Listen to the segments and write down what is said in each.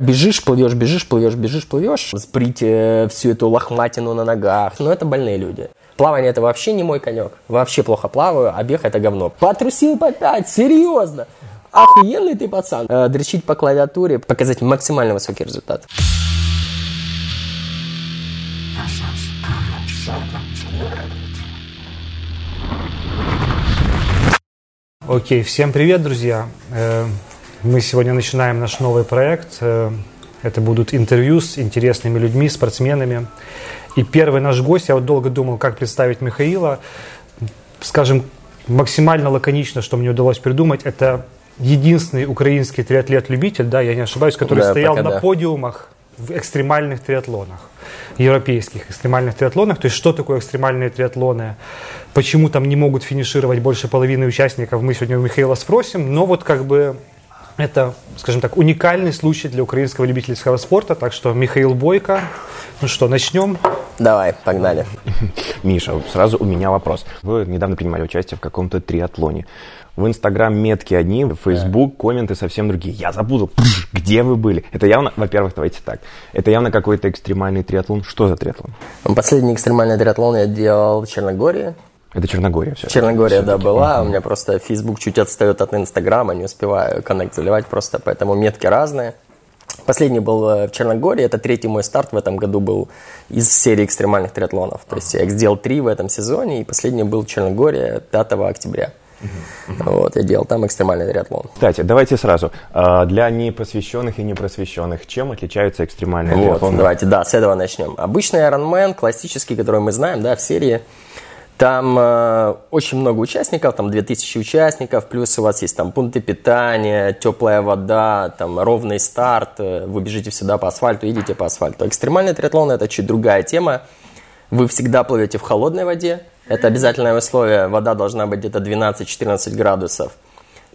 Бежишь, плывешь, бежишь, плывешь, бежишь, плывешь. Сбрить э, всю эту лохматину на ногах. Ну, это больные люди. Плавание это вообще не мой конек. Вообще плохо плаваю, а бег это говно. Потрусил по пять, серьезно. Охуенный ты пацан. Э, дрочить по клавиатуре, показать максимально высокий результат. Окей, всем привет, друзья. Мы сегодня начинаем наш новый проект. Э, Это будут интервью с интересными людьми, спортсменами. И первый наш гость, я вот долго думал, как представить Михаила. Скажем, максимально лаконично, что мне удалось придумать, это единственный украинский триатлет-любитель, да, я не ошибаюсь, который Да, стоял на да. подиумах в экстремальных триатлонах, европейских экстремальных триатлонах. То есть, что такое экстремальные триатлоны? Почему там не могут финишировать больше половины участников, мы сегодня у Михаила спросим. Но вот как бы это, скажем так, уникальный случай для украинского любительского спорта. Так что Михаил Бойко. Ну что, начнем? Давай, погнали. Миша, сразу у меня вопрос. Вы недавно принимали участие в каком-то триатлоне. В Инстаграм метки одни, в Фейсбук комменты совсем другие. Я Пш, где вы были? Это явно, во-первых, давайте так. Это явно какой-то экстремальный триатлон. Что за триатлон? Последний экстремальный триатлон я делал в Черногории. Это Черногория все. Черногория, да, была. У меня просто Facebook чуть отстает от Инстаграма, не успеваю коннект заливать просто, поэтому метки разные. Последний был э, в Черногории, это третий мой старт в этом году был из серии экстремальных триатлонов. То есть я их сделал три в этом сезоне, и последний был в Черногории 5 октября. Вот, я делал там экстремальный триатлон. Кстати, давайте сразу. А, Для непосвященных и непросвещенных, чем отличаются экстремальные Вот, триатлоны? давайте, да, с этого начнем. Обычный Ironman, классический, который мы знаем, да, в серии, там э, очень много участников, там 2000 участников, плюс у вас есть там пункты питания, теплая вода, там ровный старт, э, вы бежите всегда по асфальту, едете по асфальту. Экстремальный триатлон – это чуть другая тема. Вы всегда плывете в холодной воде, это обязательное условие, вода должна быть где-то 12-14 градусов.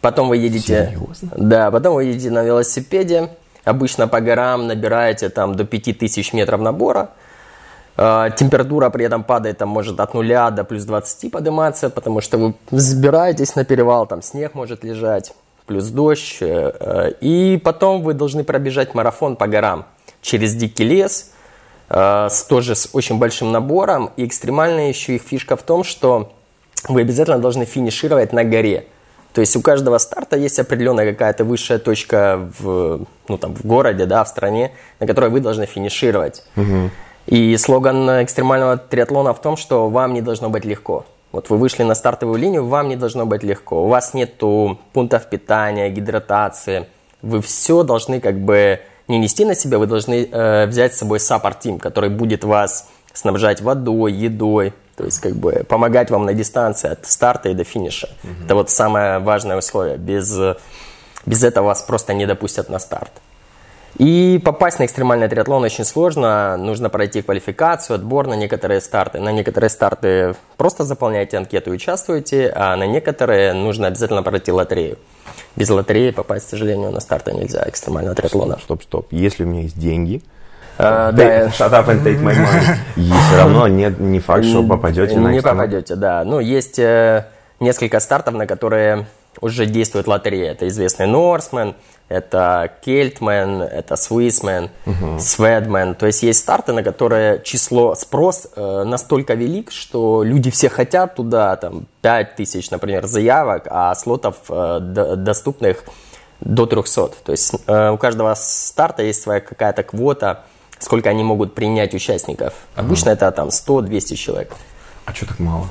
Потом вы едете... Серьезно? Да, потом вы едете на велосипеде, обычно по горам набираете там до 5000 метров набора, Температура при этом падает, там может от нуля до плюс 20 подниматься, потому что вы взбираетесь на перевал, там снег может лежать, плюс дождь. э, э, И потом вы должны пробежать марафон по горам через дикий лес, э, с, тоже с очень большим набором. И экстремальная еще их фишка в том, что вы обязательно должны финишировать на горе. То есть у каждого старта есть определенная какая-то высшая точка в, ну, там, в городе, да, в стране, на которой вы должны финишировать. И слоган экстремального триатлона в том, что вам не должно быть легко. Вот вы вышли на стартовую линию, вам не должно быть легко. У вас нету пунктов питания, гидратации. Вы все должны как бы не нести на себя, вы должны э, взять с собой саппорт-тим, который будет вас снабжать водой, едой, то есть как бы помогать вам на дистанции от старта и до финиша. Это вот самое важное условие. Без, э, без этого вас просто не допустят на старт. И попасть на экстремальный триатлон очень сложно. Нужно пройти квалификацию, отбор на некоторые старты. На некоторые старты просто заполняете анкету и участвуете, а на некоторые нужно обязательно пройти лотерею. Без лотереи попасть, к сожалению, на старты нельзя экстремального триатлона. Стоп, стоп. Если у меня есть деньги, А, да, shut up and take my money. И все равно нет, не факт, что попадете на Не попадете, да. Ну, есть э, несколько стартов, на которые уже действует лотерея. Это известный Норсмен, это Кельтмен, это Свисмен, Сведмен. То есть есть старты, на которые число, спрос э, настолько велик, что люди все хотят туда, там, 5 тысяч, например, заявок, а слотов э, доступных до 300. То есть э, у каждого старта есть своя какая-то квота, сколько они могут принять участников. Обычно это там 100-200 человек. А что так мало?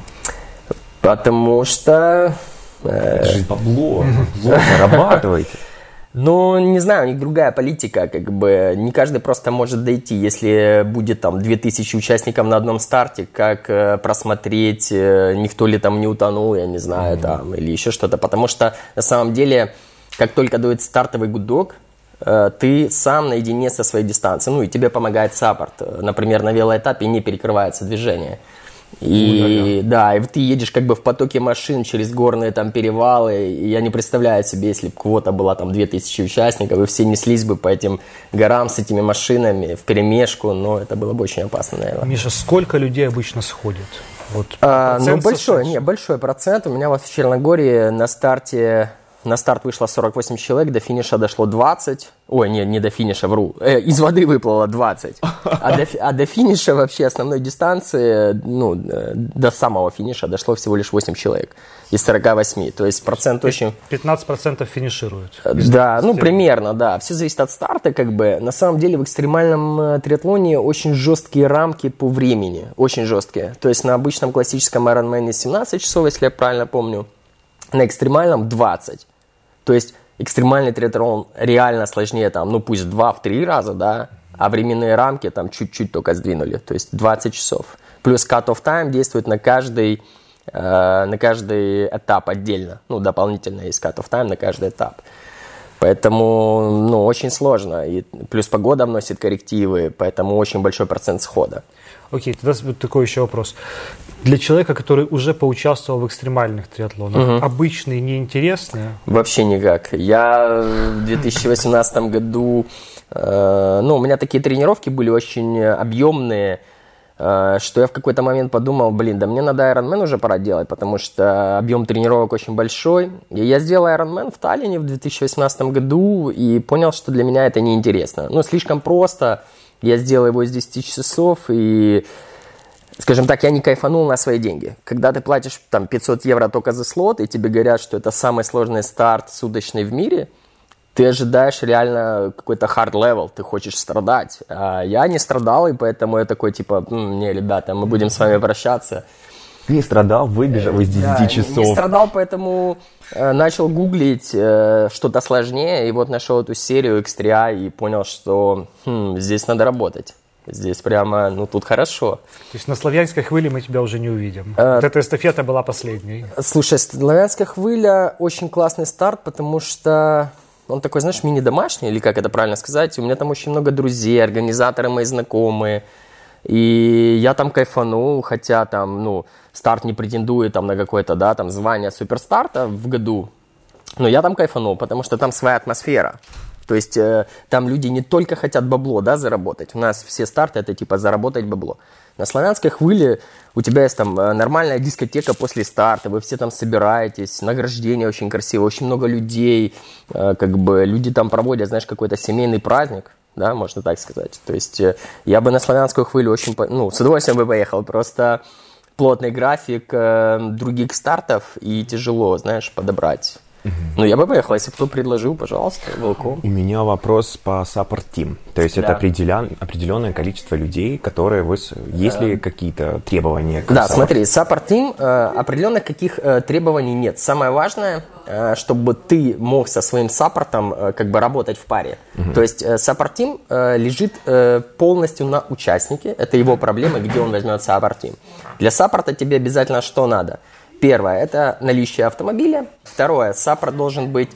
Потому что, Это же бабло. бабло, Зарабатывайте. ну, не знаю, у них другая политика, как бы не каждый просто может дойти. Если будет там 2000 участников на одном старте, как э, просмотреть, э, никто ли там не утонул, я не знаю, там, или еще что-то. Потому что на самом деле, как только дает стартовый гудок, э, ты сам наедине со своей дистанцией, ну и тебе помогает саппорт. Например, на велоэтапе не перекрывается движение. И да, и ты едешь как бы в потоке машин через горные там перевалы. И я не представляю себе, если бы квота была там 2000 участников, и все неслись бы по этим горам с этими машинами в перемешку, но это было бы очень опасно, наверное. Миша, сколько людей обычно сходит? Вот А, ну, большой, не, большой процент. У меня вот в Черногории на старте На старт вышло 48 человек, до финиша дошло 20. Ой, не, не до финиша, вру. Э, из воды выплыло 20. А до, а до финиша вообще основной дистанции, ну, э, до самого финиша дошло всего лишь 8 человек из 48. То есть процент очень... 15% финишируют. Да, ну, примерно, да. Все зависит от старта, как бы. На самом деле в экстремальном э, триатлоне очень жесткие рамки по времени. Очень жесткие. То есть на обычном классическом Ironman 17 часов, если я правильно помню, на экстремальном 20. То есть экстремальный триатлон реально сложнее, там, ну пусть два в три раза, да, а временные рамки там чуть-чуть только сдвинули, то есть 20 часов. Плюс cut-off time действует на каждый, э, на каждый этап отдельно. Ну, дополнительно есть cut-off time на каждый этап. Поэтому, ну, очень сложно. И плюс погода вносит коррективы, поэтому очень большой процент схода. Окей, тогда вот такой еще вопрос. Для человека, который уже поучаствовал в экстремальных триатлонах, угу. обычные неинтересные? Вообще никак. Я в 2018 году, э, ну, у меня такие тренировки были очень объемные, э, что я в какой-то момент подумал, блин, да мне надо Ironman уже пора делать, потому что объем тренировок очень большой. И я сделал Ironman в Таллине в 2018 году и понял, что для меня это неинтересно. Ну, слишком просто. Я сделал его из 10 часов и скажем так, я не кайфанул на свои деньги. Когда ты платишь там 500 евро только за слот, и тебе говорят, что это самый сложный старт суточный в мире, ты ожидаешь реально какой-то hard level, ты хочешь страдать. А я не страдал, и поэтому я такой, типа, не, ребята, мы будем с вами прощаться. Не страдал, выбежал из 10 да, часов. Не, не страдал, поэтому э, начал гуглить э, что-то сложнее, и вот нашел эту серию X3A и понял, что хм, здесь надо работать. Здесь прямо, ну тут хорошо. То есть на славянской хвыле мы тебя уже не увидим. А, вот эта эстафета была последней. Слушай, славянская хвыля очень классный старт, потому что он такой, знаешь, мини-домашний, или как это правильно сказать. У меня там очень много друзей, организаторы мои знакомые. И я там кайфанул, хотя там, ну, старт не претендует там на какое-то, да, там звание суперстарта в году. Но я там кайфанул, потому что там своя атмосфера. То есть э, там люди не только хотят бабло да, заработать. У нас все старты это типа заработать бабло. На славянской хвыле у тебя есть там э, нормальная дискотека после старта, вы все там собираетесь, награждение очень красиво, очень много людей, э, как бы люди там проводят, знаешь, какой-то семейный праздник, да, можно так сказать. То есть э, я бы на славянскую хвылю очень, ну, с удовольствием бы поехал, просто плотный график э, других стартов и тяжело, знаешь, подобрать ну, я бы поехал, если кто предложил, пожалуйста, welcome. У меня вопрос по support team. То есть да. это определен, определенное количество людей, которые вы... Есть ли какие-то требования? К да, support? смотри, support team, э, определенных каких э, требований нет. Самое важное, э, чтобы ты мог со своим саппортом э, как бы работать в паре. Угу. То есть э, support team э, лежит э, полностью на участнике. Это его проблемы, где он возьмет support team. Для саппорта тебе обязательно что надо – Первое – это наличие автомобиля. Второе – саппорт должен быть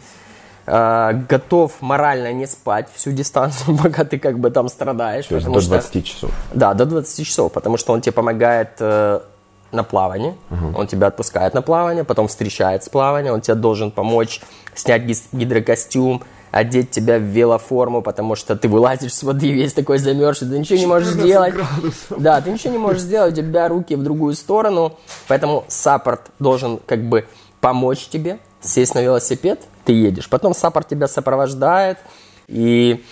э, готов морально не спать всю дистанцию, пока ты как бы там страдаешь. То есть до 20 что, часов? Да, до 20 часов, потому что он тебе помогает э, на плавании, угу. он тебя отпускает на плавание, потом встречает с плавания, он тебе должен помочь снять гидрокостюм, одеть тебя в велоформу, потому что ты вылазишь с воды весь такой замерзший, ты ничего не можешь сделать. Градусов. Да, ты ничего не можешь сделать, у тебя руки в другую сторону, поэтому саппорт должен как бы помочь тебе сесть на велосипед, ты едешь. Потом support тебя сопровождает, и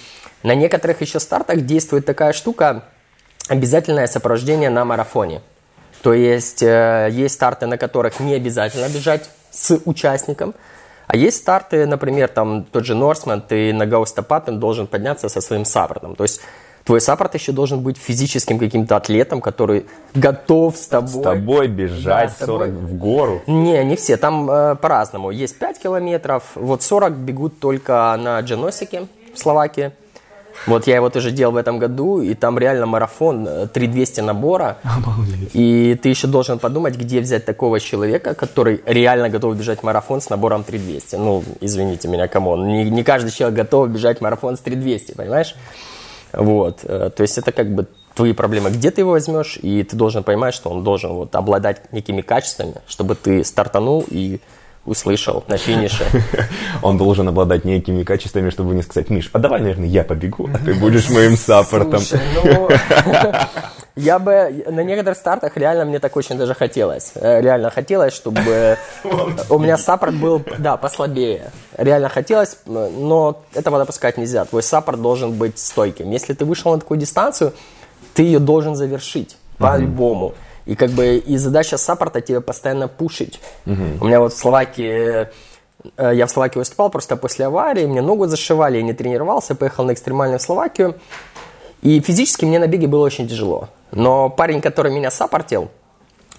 на некоторых еще стартах действует такая штука, обязательное сопровождение на марафоне. То есть э, есть старты, на которых не обязательно бежать с участником, а есть старты, например, там тот же Norseman, ты на Gaustatoppen должен подняться со своим support ом. То есть твой support еще должен быть физическим каким-то атлетом, который готов с тобой... С тобой бежать да, с тобой... 40 в гору? Не, не все, там э, по-разному. Есть 5 километров, вот 40 бегут только на Janosik е в Словакии. Вот я его тоже делал в этом году, и там реально марафон, 3200 э, набора. Обалдеть. И ты еще должен подумать, где взять такого человека, который реально готов бежать марафон с набором 3200. Ну, извините меня, come on. Не, не каждый человек готов бежать марафон с 3200, понимаешь? Вот. Э, то есть это как бы твои проблемы. Где ты его возьмешь, и ты должен понимать, что он должен вот обладать некими качествами, чтобы ты стартанул и услышал на финише. Он должен обладать некими качествами, чтобы не сказать, Миш, а давай, наверное, я побегу, а ты будешь моим саппортом. Ну, Я бы на некоторых стартах реально мне так очень даже хотелось. Э, реально хотелось, чтобы у меня саппорт был, да, послабее. Реально хотелось, но этого допускать нельзя. Твой саппорт должен быть стойким. Если ты вышел на такую дистанцию, ты ее должен завершить по-любому. И как бы и задача саппорта тебе постоянно пушить. У меня вот в Словакии э, я в Словакии выступал просто после аварии, мне ногу зашивали, я не тренировался, поехал на экстремальную Словакию. И физически мне на беге было очень тяжело. Но парень, который меня саппортил,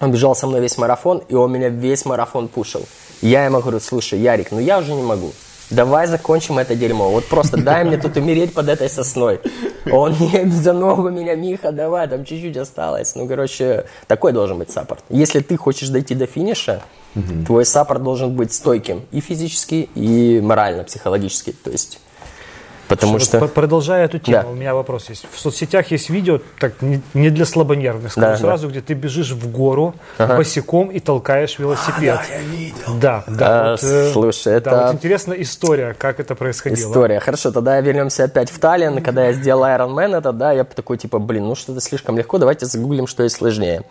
он бежал со мной весь марафон, и он меня весь марафон пушил. Я ему говорю, слушай, Ярик, ну я уже не могу. Давай закончим это дерьмо. Вот просто дай мне тут умереть под этой сосной. Он мне за ногу меня, Миха, давай, там чуть-чуть осталось. Ну, короче, такой должен быть support. Если ты хочешь дойти до финиша, угу. твой support должен быть стойким и физически, и морально, психологически. То есть Потому что... Вот продолжая эту тему, да. у меня вопрос есть. В соцсетях есть видео, так не для слабонервных, скажу да, сразу, да. где ты бежишь в гору ага. босиком и толкаешь велосипед. А, да, я видел. Да, да. А, вот, э, слушай, это... Да, вот интересная история, как это происходило. История. Хорошо, тогда вернемся опять в Таллин. Когда я сделал Iron Man, это, да, я такой, типа, блин, ну что-то слишком легко, давайте загуглим, что есть сложнее.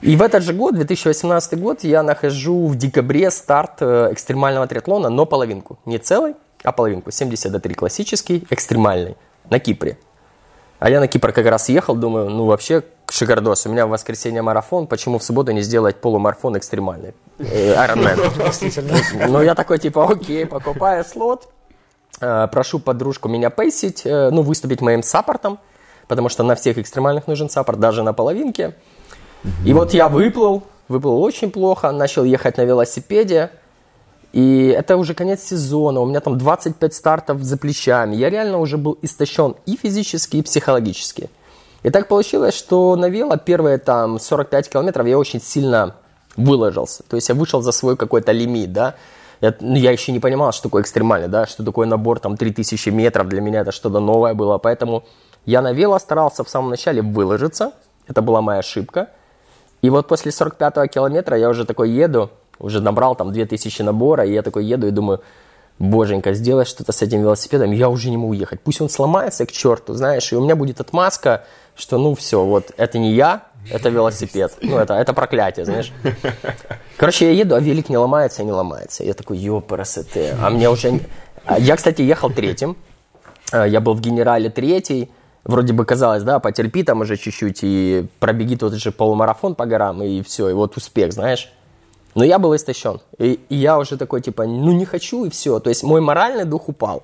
И в этот же год, 2018 год, я нахожу в декабре старт э, экстремального триатлона, но половинку. Не целый, а половинку. 73 классический, экстремальный, на Кипре. А я на Кипр как раз ехал, думаю, ну вообще шикардос. У меня в воскресенье марафон, почему в субботу не сделать полумарафон экстремальный? Э, Ironman. Ну я такой типа, окей, покупаю слот, э, прошу подружку меня пейсить, э, ну выступить моим саппортом, потому что на всех экстремальных нужен саппорт, даже на половинке. И вот я выплыл, выплыл очень плохо, начал ехать на велосипеде, и это уже конец сезона, у меня там 25 стартов за плечами. Я реально уже был истощен и физически, и психологически. И так получилось, что на вело первые там 45 километров я очень сильно выложился. То есть я вышел за свой какой-то лимит, да. Я, ну, я еще не понимал, что такое экстремальный, да, что такое набор там 3000 метров. Для меня это что-то новое было. Поэтому я на вело старался в самом начале выложиться. Это была моя ошибка. И вот после 45 километра я уже такой еду, уже набрал там 2000 набора, и я такой еду и думаю, боженька, сделай что-то с этим велосипедом, я уже не могу ехать. Пусть он сломается к черту, знаешь, и у меня будет отмазка, что ну все, вот это не я, это велосипед. Ну, это, это проклятие, знаешь. Короче, я еду, а велик не ломается не ломается. Я такой, ёпарасоте. А мне уже... Я, кстати, ехал третьим. А, я был в генерале третий. Вроде бы казалось, да, потерпи там уже чуть-чуть и пробеги тот же полумарафон по горам, и все, и вот успех, знаешь. Но я был истощен. И, и я уже такой, типа, ну не хочу, и все. То есть мой моральный дух упал.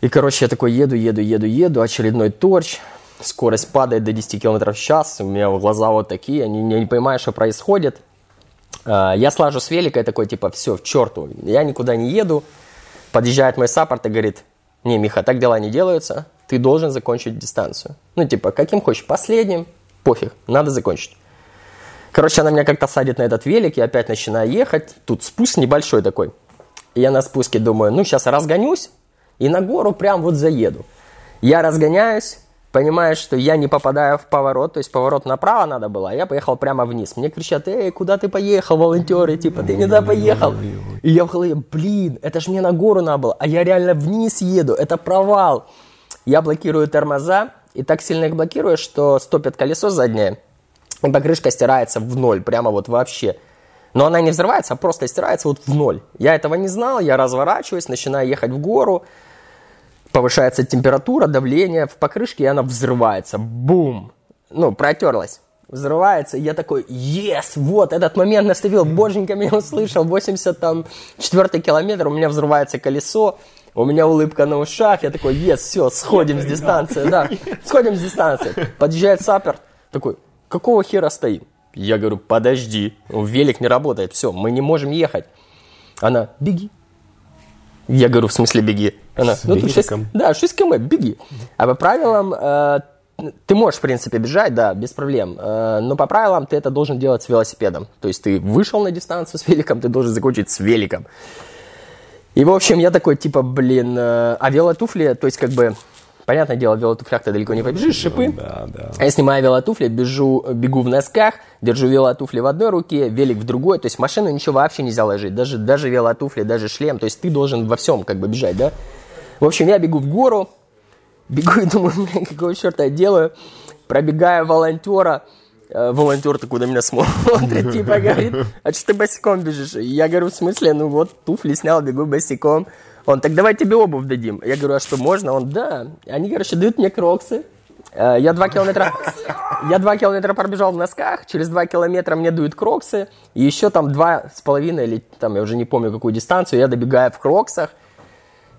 И, короче, я такой еду, еду, еду, еду, очередной торч, скорость падает до 10 км в час, у меня глаза вот такие, я не, не понимаю, что происходит. А, я слажу с велика такой, типа, все, в черту, я никуда не еду. Подъезжает мой саппорт и говорит, не, Миха, так дела не делаются, ты должен закончить дистанцию. Ну, типа, каким хочешь, последним, пофиг, надо закончить. Короче, она меня как-то садит на этот велик, я опять начинаю ехать. Тут спуск небольшой такой. И я на спуске думаю, ну сейчас разгонюсь и на гору прям вот заеду. Я разгоняюсь, понимаю, что я не попадаю в поворот, то есть поворот направо надо было, а я поехал прямо вниз. Мне кричат, эй, куда ты поехал, волонтеры, типа, ты не туда поехал. И я в голове, блин, это ж мне на гору надо было, а я реально вниз еду, это провал. Я блокирую тормоза, и так сильно их блокирую, что стопит колесо заднее, и покрышка стирается в ноль, прямо вот вообще. Но она не взрывается, а просто стирается вот в ноль. Я этого не знал, я разворачиваюсь, начинаю ехать в гору, повышается температура, давление в покрышке, и она взрывается. Бум! Ну, протерлась. Взрывается, и я такой, yes, вот, этот момент наставил, боженька меня услышал, 80 там, четвертый километр, у меня взрывается колесо, у меня улыбка на ушах, я такой, yes, все, сходим с дистанции, да, сходим с дистанции. Подъезжает сапер, такой, какого хера стоим? Я говорю, подожди, велик не работает, все, мы не можем ехать. Она, беги. Я говорю, в смысле беги? Она, С ну тут 6, да, 6 км, беги. А по правилам, э, ты можешь, в принципе, бежать, да, без проблем. Э, но по правилам ты это должен делать с велосипедом. То есть ты вышел на дистанцию с великом, ты должен закончить с великом. И, в общем, я такой, типа, блин, э, а велотуфли, то есть, как бы, Понятное дело, в велотуфлях ты далеко не побежишь, шипы. Да, да. А я снимаю велотуфли, бежу, бегу в носках, держу велотуфли в одной руке, велик в другой. То есть машину ничего вообще нельзя ложить. Даже, даже велотуфли, даже шлем. То есть ты должен во всем как бы бежать, да? В общем, я бегу в гору, Бегу и думаю, блин, какого черта я делаю? Пробегая волонтера, э, волонтер такой на меня смотрит, типа говорит, а что ты босиком бежишь? Я говорю, в смысле, ну вот туфли снял, бегу босиком. Он, так давай тебе обувь дадим. Я говорю, а что, можно? Он, да. Они, короче, дают мне кроксы. Э, я два километра, я два километра пробежал в носках, через два километра мне дуют кроксы, и еще там два с половиной, или там, я уже не помню какую дистанцию, я добегаю в кроксах,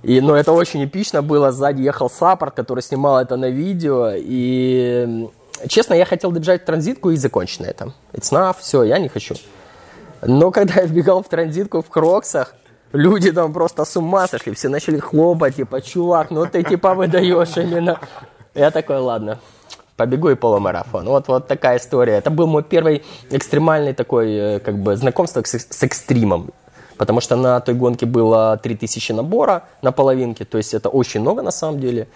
и, но это очень эпично было, сзади ехал саппорт, который снимал это на видео, и, честно, я хотел добежать в транзитку и закончить на этом. It's enough, все, я не хочу. Но когда я бегал в транзитку в кроксах, люди там просто с ума сошли, все начали хлопать, типа, чувак, ну ты типа выдаешь именно. Я такой, ладно, побегу и полумарафон. Вот, вот такая история. Это был мой первый экстремальный такой, э, как бы, знакомство с, с экстримом. Потому что на той гонке было 3000 набора на половинке, то есть это очень много на самом деле.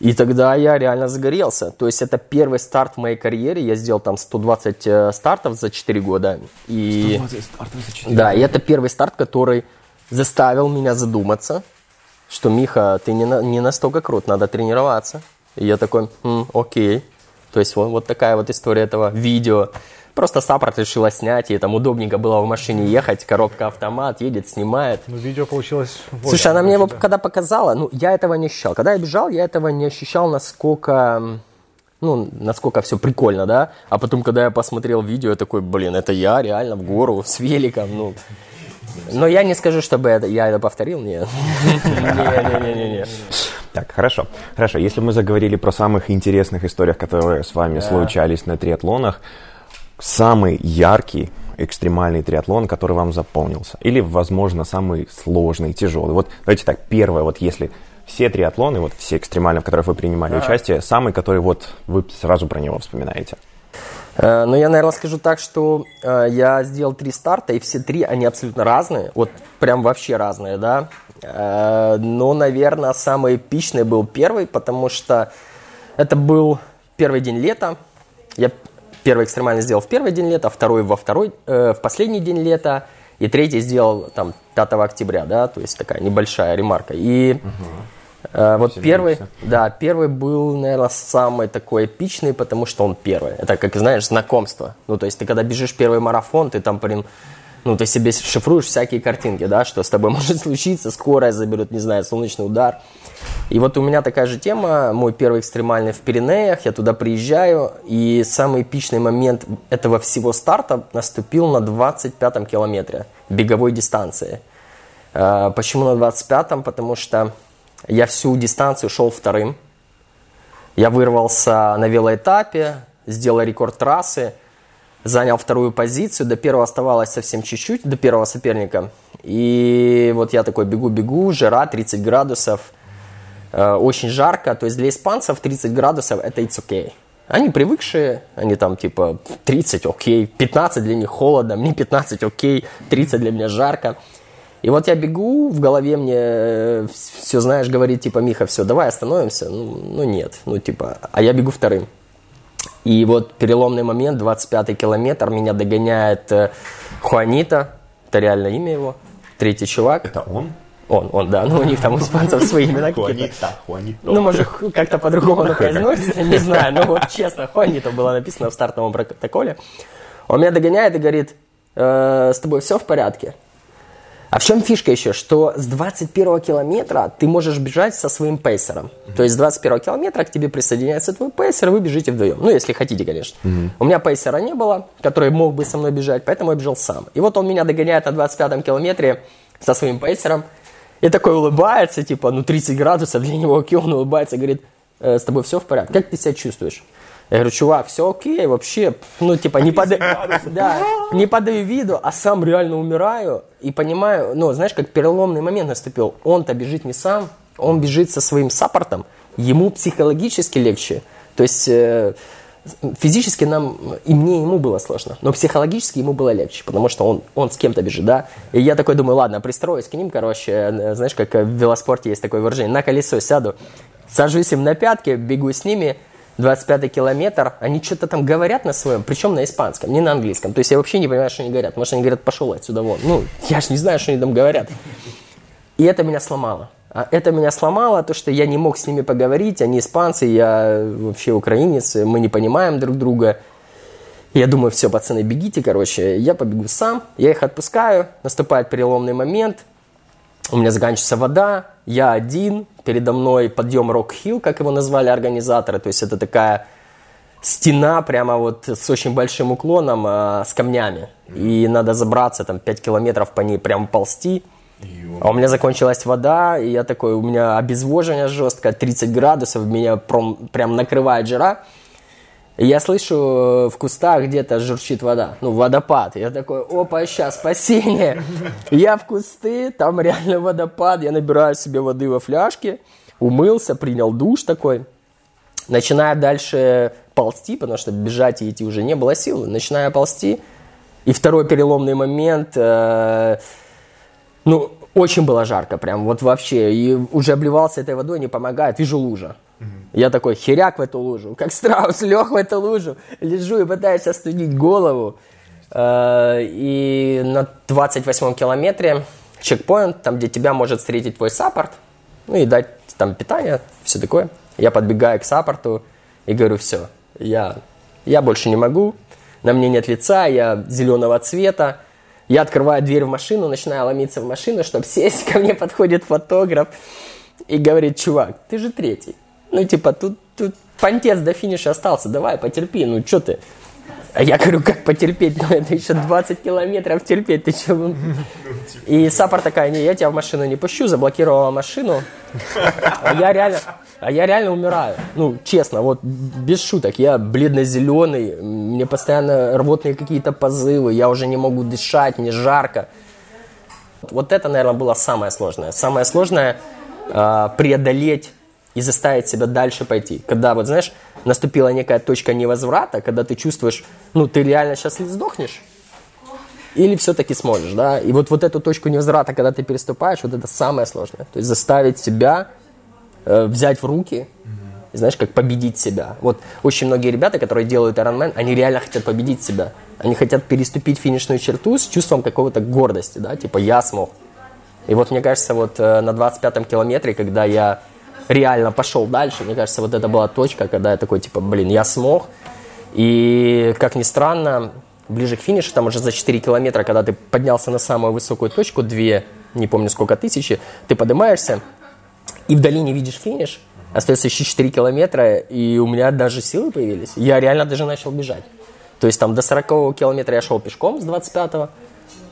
И тогда я реально загорелся. То есть это первый старт в моей карьере. Я сделал там 120 э, стартов за 4 года. И... 120 стартов за 4 Да, и это первый старт, который заставил меня задуматься, что, Миха, ты не, на, не настолько крут, надо тренироваться. И я такой, М, окей. То есть вот, вот такая вот история этого видео. Просто саппорт решила снять, и там удобненько было в машине ехать, коробка автомат, едет, снимает. Ну, видео получилось... Слушай, она мне его когда показала, ну, я этого не ощущал. Когда я бежал, я этого не ощущал, насколько ну, насколько все прикольно, да, а потом, когда я посмотрел видео, я такой, блин, это я реально в гору с великом, ну, но я не скажу, чтобы это, я это повторил, нет. Не-не-не-не. Так, хорошо. Хорошо, если мы заговорили про самых интересных историях, которые с вами случались на триатлонах, самый яркий экстремальный триатлон, который вам запомнился? Или, возможно, самый сложный, тяжелый? Вот давайте так, первое, вот если все триатлоны, вот все экстремальные, в которых вы принимали участие, самый, который вот вы сразу про него вспоминаете? Э, но я, наверное, скажу так, что э, я сделал три старта, и все три, они абсолютно разные. Вот прям вообще разные, да. Э, но, наверное, самый эпичный был первый, потому что это был первый день лета. Я первый экстремально сделал в первый день лета, второй во второй, в последний день лета, и третий сделал там 5 октября, да, то есть такая небольшая ремарка. И угу. Э, вот Все первый, да, первый был, наверное, самый такой эпичный, потому что он первый. Это, как знаешь, знакомство. Ну, то есть ты когда бежишь первый марафон, ты там, блин, ну, ты себе шифруешь всякие картинки, да, что с тобой может случиться, скорость заберет, не знаю, солнечный удар. И вот у меня такая же тема, мой первый экстремальный в Пиренеях, я туда приезжаю, и самый эпичный момент этого всего старта наступил на 25-м километре беговой дистанции. Э, почему на 25-м? Потому что я всю дистанцию шел вторым. Я вырвался на велоэтапе, сделал рекорд трассы, занял вторую позицию. До первого оставалось совсем чуть-чуть, до первого соперника. И вот я такой бегу-бегу, жара 30 градусов, э, очень жарко. То есть для испанцев 30 градусов это it's okay. Они привыкшие, они там типа 30 окей, 15 для них холодно, мне 15 окей, 30 для меня жарко. И вот я бегу, в голове мне э, все, знаешь, говорит, типа, Миха, все, давай остановимся. Ну, ну нет, ну типа, а я бегу вторым. И вот переломный момент, 25-й километр, меня догоняет э, Хуанита, это реально имя его, третий чувак. Это он? Он, он, да, ну у них там у испанцев свои имена Хуанита, Хуанита. Ну, может, как-то по-другому оно произносится, не знаю, но вот честно, Хуанита было написано в стартовом протоколе. Он меня догоняет и говорит, э, с тобой все в порядке? А в чем фишка еще? Что с 21 километра ты можешь бежать со своим пейсером. Mm-hmm. То есть с 21 километра к тебе присоединяется твой пейсер, вы бежите вдвоем. Ну, если хотите, конечно. Mm-hmm. У меня пейсера не было, который мог бы со мной бежать, поэтому я бежал сам. И вот он меня догоняет на 25 километре со своим пейсером. И такой улыбается, типа, ну 30 градусов для него, окей, он улыбается, говорит, э, с тобой все в порядке, как ты себя чувствуешь? Я говорю, чувак, все окей, вообще, ну, типа, не, под... да, не подаю виду, а сам реально умираю и понимаю, ну, знаешь, как переломный момент наступил. Он-то бежит не сам, он бежит со своим саппортом, ему психологически легче. То есть э, физически нам, и мне, и ему было сложно, но психологически ему было легче, потому что он, он с кем-то бежит, да. И я такой думаю, ладно, пристроюсь к ним, короче, э, знаешь, как в велоспорте есть такое выражение, на колесо сяду, сажусь им на пятки, бегу с ними – 25 километр, они что-то там говорят на своем, причем на испанском, не на английском. То есть я вообще не понимаю, что они говорят. Может, они говорят, пошел отсюда вон. Ну, я же не знаю, что они там говорят. И это меня сломало. А это меня сломало, то, что я не мог с ними поговорить, они испанцы, я вообще украинец, мы не понимаем друг друга. Я думаю, все, пацаны, бегите, короче, я побегу сам, я их отпускаю, наступает переломный момент, у меня заканчивается вода, я один, передо мной подъем Рок-Хилл, как его назвали организаторы, то есть это такая стена прямо вот с очень большим уклоном, э, с камнями, и надо забраться там 5 километров по ней прям ползти, а у меня закончилась вода, и я такой, у меня обезвоживание жесткое, 30 градусов, меня прям, прям накрывает жара. Я слышу, э, в кустах где-то журчит вода, ну, водопад. Я такой, опа, сейчас, спасение. Я в кусты, там реально водопад, я набираю себе воды во фляжке, умылся, принял душ такой. Начинаю дальше ползти, потому что бежать и идти уже не было сил. Начинаю ползти. И второй переломный момент, э, ну, очень было жарко, прям вот вообще. И уже обливался этой водой, не помогает. Вижу лужа. Я такой херяк в эту лужу, как страус, лег в эту лужу, лежу и пытаюсь остудить голову. Э, и на 28 километре чекпоинт, там, где тебя может встретить твой саппорт, ну и дать там питание, все такое. Я подбегаю к саппорту и говорю, все, я, я больше не могу, на мне нет лица, я зеленого цвета. Я открываю дверь в машину, начинаю ломиться в машину, чтобы сесть. Ко мне подходит фотограф и говорит, чувак, ты же третий. Ну, типа, тут, тут понтец до финиша остался, давай, потерпи, ну, что ты? А я говорю, как потерпеть? Ну, это еще 20 километров терпеть, ты что? И Саппор такая, не, я тебя в машину не пущу, заблокировала машину. А я реально, а я реально умираю. Ну, честно, вот без шуток. Я бледно-зеленый, мне постоянно рвотные какие-то позывы, я уже не могу дышать, мне жарко. Вот это, наверное, было самое сложное. Самое сложное э, преодолеть и заставить себя дальше пойти. Когда, вот знаешь, наступила некая точка невозврата, когда ты чувствуешь, ну, ты реально сейчас сдохнешь, или все-таки сможешь, да? И вот, вот эту точку невозврата, когда ты переступаешь, вот это самое сложное. То есть заставить себя э, взять в руки, и, знаешь, как победить себя. Вот очень многие ребята, которые делают Ironman, они реально хотят победить себя. Они хотят переступить финишную черту с чувством какого-то гордости, да, типа я смог. И вот мне кажется, вот э, на 25-м километре, когда я реально пошел дальше. Мне кажется, вот это была точка, когда я такой, типа, блин, я смог. И, как ни странно, ближе к финишу, там уже за 4 километра, когда ты поднялся на самую высокую точку, 2, не помню сколько тысячи, ты поднимаешься, и вдали не видишь финиш, остается еще 4 километра, и у меня даже силы появились. Я реально даже начал бежать. То есть там до 40 километра я шел пешком с 25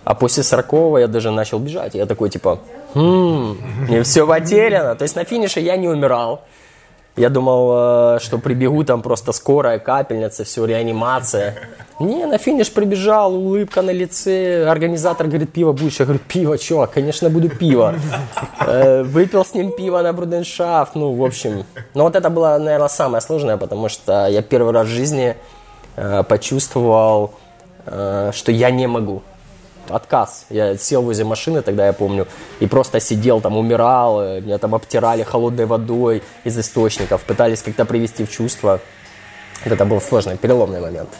а после 40 я даже начал бежать. Я такой, типа, хм, мне все потеряно. То есть на финише я не умирал. Я думал, э, что прибегу там просто скорая, капельница, все, реанимация. Не, на финиш прибежал, улыбка на лице. Организатор говорит, пиво будешь? Я говорю, пиво, чувак, конечно, буду пиво. Э, выпил с ним пиво на Бруденшафт, ну, в общем. Но вот это было, наверное, самое сложное, потому что я первый раз в жизни э, почувствовал, что я не могу отказ. Я сел возле машины, тогда я помню, и просто сидел там, умирал, э, меня там обтирали холодной водой из источников, пытались как-то привести в чувство. Это был сложный, переломный момент.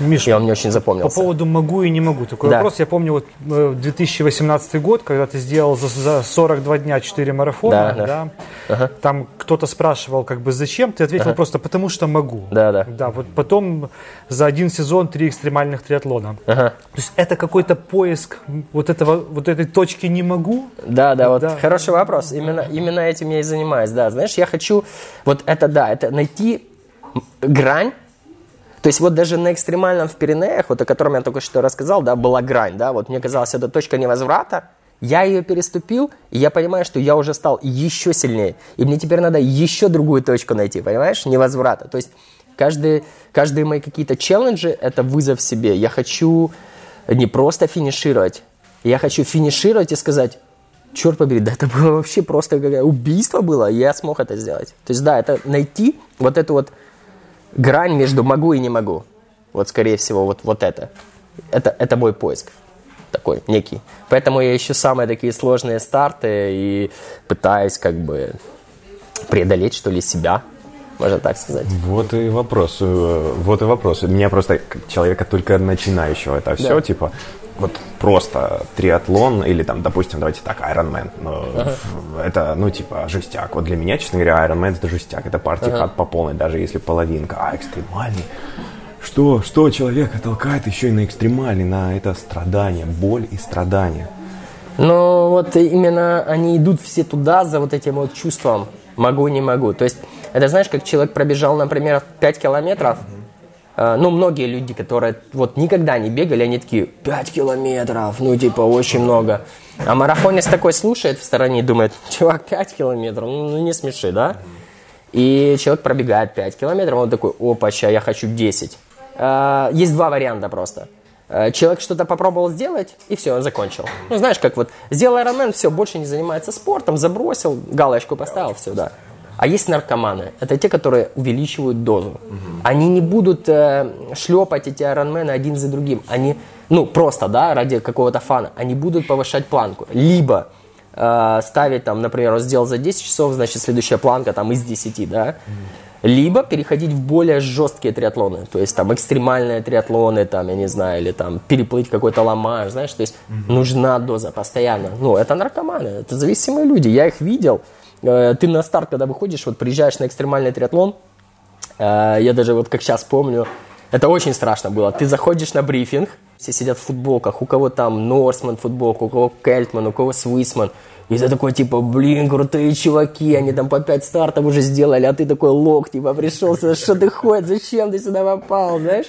Миш, и он мне очень запомнился. По поводу могу и не могу. Такой да. вопрос. Я помню, вот 2018 э, год, когда ты сделал за, за 42 дня 4 марафона, да, да. да ага. там кто-то спрашивал, как бы, зачем, ты ответил ага. просто, потому что могу. Да, да. Да, вот потом за один сезон три экстремальных триатлона. Ага. То есть это какой-то поиск вот, этого, вот этой точки не могу? Да, да, вот да. хороший вопрос. Именно, именно этим я и занимаюсь, да. Знаешь, я хочу, вот это, да, это найти грань, то есть вот даже на экстремальном в Пиренеях, вот о котором я только что рассказал, да, была грань, да, вот мне казалось, это точка невозврата, я ее переступил, и я понимаю, что я уже стал еще сильнее. И мне теперь надо еще другую точку найти, понимаешь, невозврата. То есть каждые, каждые мои какие-то челленджи – это вызов себе. Я хочу не просто финишировать, я хочу финишировать и сказать, черт побери, да это было вообще просто убийство было, я смог это сделать. То есть да, это найти вот эту вот грань между могу и не могу. Вот, скорее всего, вот, вот это. это. Это мой поиск такой некий. Поэтому я ищу самые такие сложные старты и пытаюсь как бы преодолеть, что ли, себя. можно так сказать. Вот и вопрос, э, вот и вопрос. Меня просто, как человека только начинающего, это все, да. типа, вот просто триатлон или там, допустим, давайте так, Ironman. Ну, ага. Это, ну, типа, жестяк. Вот для меня, честно говоря, Ironman это жестяк. Это партия ага. по полной, даже если половинка. А, экстремальный. Что, что человека толкает еще и на экстремальный, на это страдание, боль и страдания? Ну, вот именно они идут все туда за вот этим вот чувством могу, не могу. То есть, это знаешь, как человек пробежал, например, 5 километров, Э, ну, многие люди, которые вот никогда не бегали, они такие, 5 километров, ну, типа, очень много. А марафонец такой слушает в стороне и думает, чувак, 5 километров, ну, ну, не смеши, да? И человек пробегает 5 километров, он такой, опа, ща, я хочу 10. Э, есть два варианта просто. Э, человек что-то попробовал сделать, и все, он закончил. Ну, знаешь, как вот, сделал Ironman, все, больше не занимается спортом, забросил, галочку поставил, все, да. А есть наркоманы. Это те, которые увеличивают дозу. Угу. Они не будут э, шлепать эти айронмены один за другим. Они, ну, просто, да, ради какого-то фана. Они будут повышать планку. Либо э, ставить там, например, он сделал за 10 часов, значит, следующая планка там из 10, да. Угу. Либо переходить в более жесткие триатлоны. То есть там экстремальные триатлоны, там, я не знаю, или там переплыть какой-то ломаж, знаешь. То есть угу. нужна доза постоянно. Ну, это наркоманы, это зависимые люди. Я их видел. Э, ты на старт, когда выходишь, вот приезжаешь на экстремальный триатлон, э, я даже вот как сейчас помню, это очень страшно было. Ты заходишь на брифинг, все сидят в футболках, у кого там Норсман футболка, у кого Кельтман, у кого Свисман. И ты такой, типа, блин, крутые чуваки, они там по пять стартов уже сделали, а ты такой лох, типа, пришел что ты ходишь, зачем ты сюда попал, знаешь?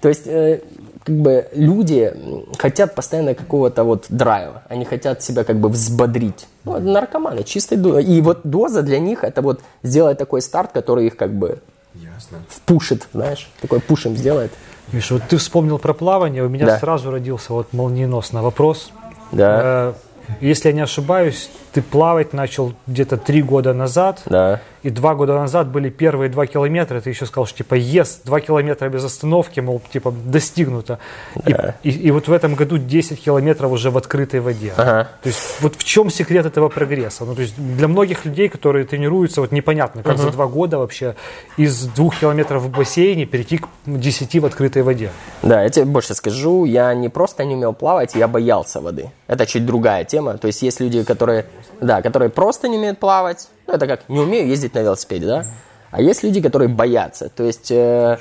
То есть, э, как бы люди хотят постоянно какого-то вот драйва, они хотят себя как бы взбодрить. Ну, наркоманы, чистой дозы. И вот доза для них это вот сделать такой старт, который их как бы Ясно. впушит, знаешь, такой пушем сделает. Миша, вот ты вспомнил про плавание, у меня да. сразу родился вот молниеносно вопрос. Да. Э, если я не ошибаюсь, ты плавать начал где-то три года назад. Да и два года назад были первые два километра, ты еще сказал, что типа ес, два километра без остановки, мол, типа достигнуто. Да. И, и, и вот в этом году 10 километров уже в открытой воде. Ага. То есть вот в чем секрет этого прогресса? Ну, то есть для многих людей, которые тренируются, вот непонятно, как угу. за два года вообще из двух километров в бассейне перейти к 10 в открытой воде. Да, я тебе больше скажу, я не просто не умел плавать, я боялся воды. Это чуть другая тема. То есть есть люди, которые, да, которые просто не умеют плавать, ну, это как не умею ездить на велосипеде, да? А есть люди, которые боятся. То есть, э,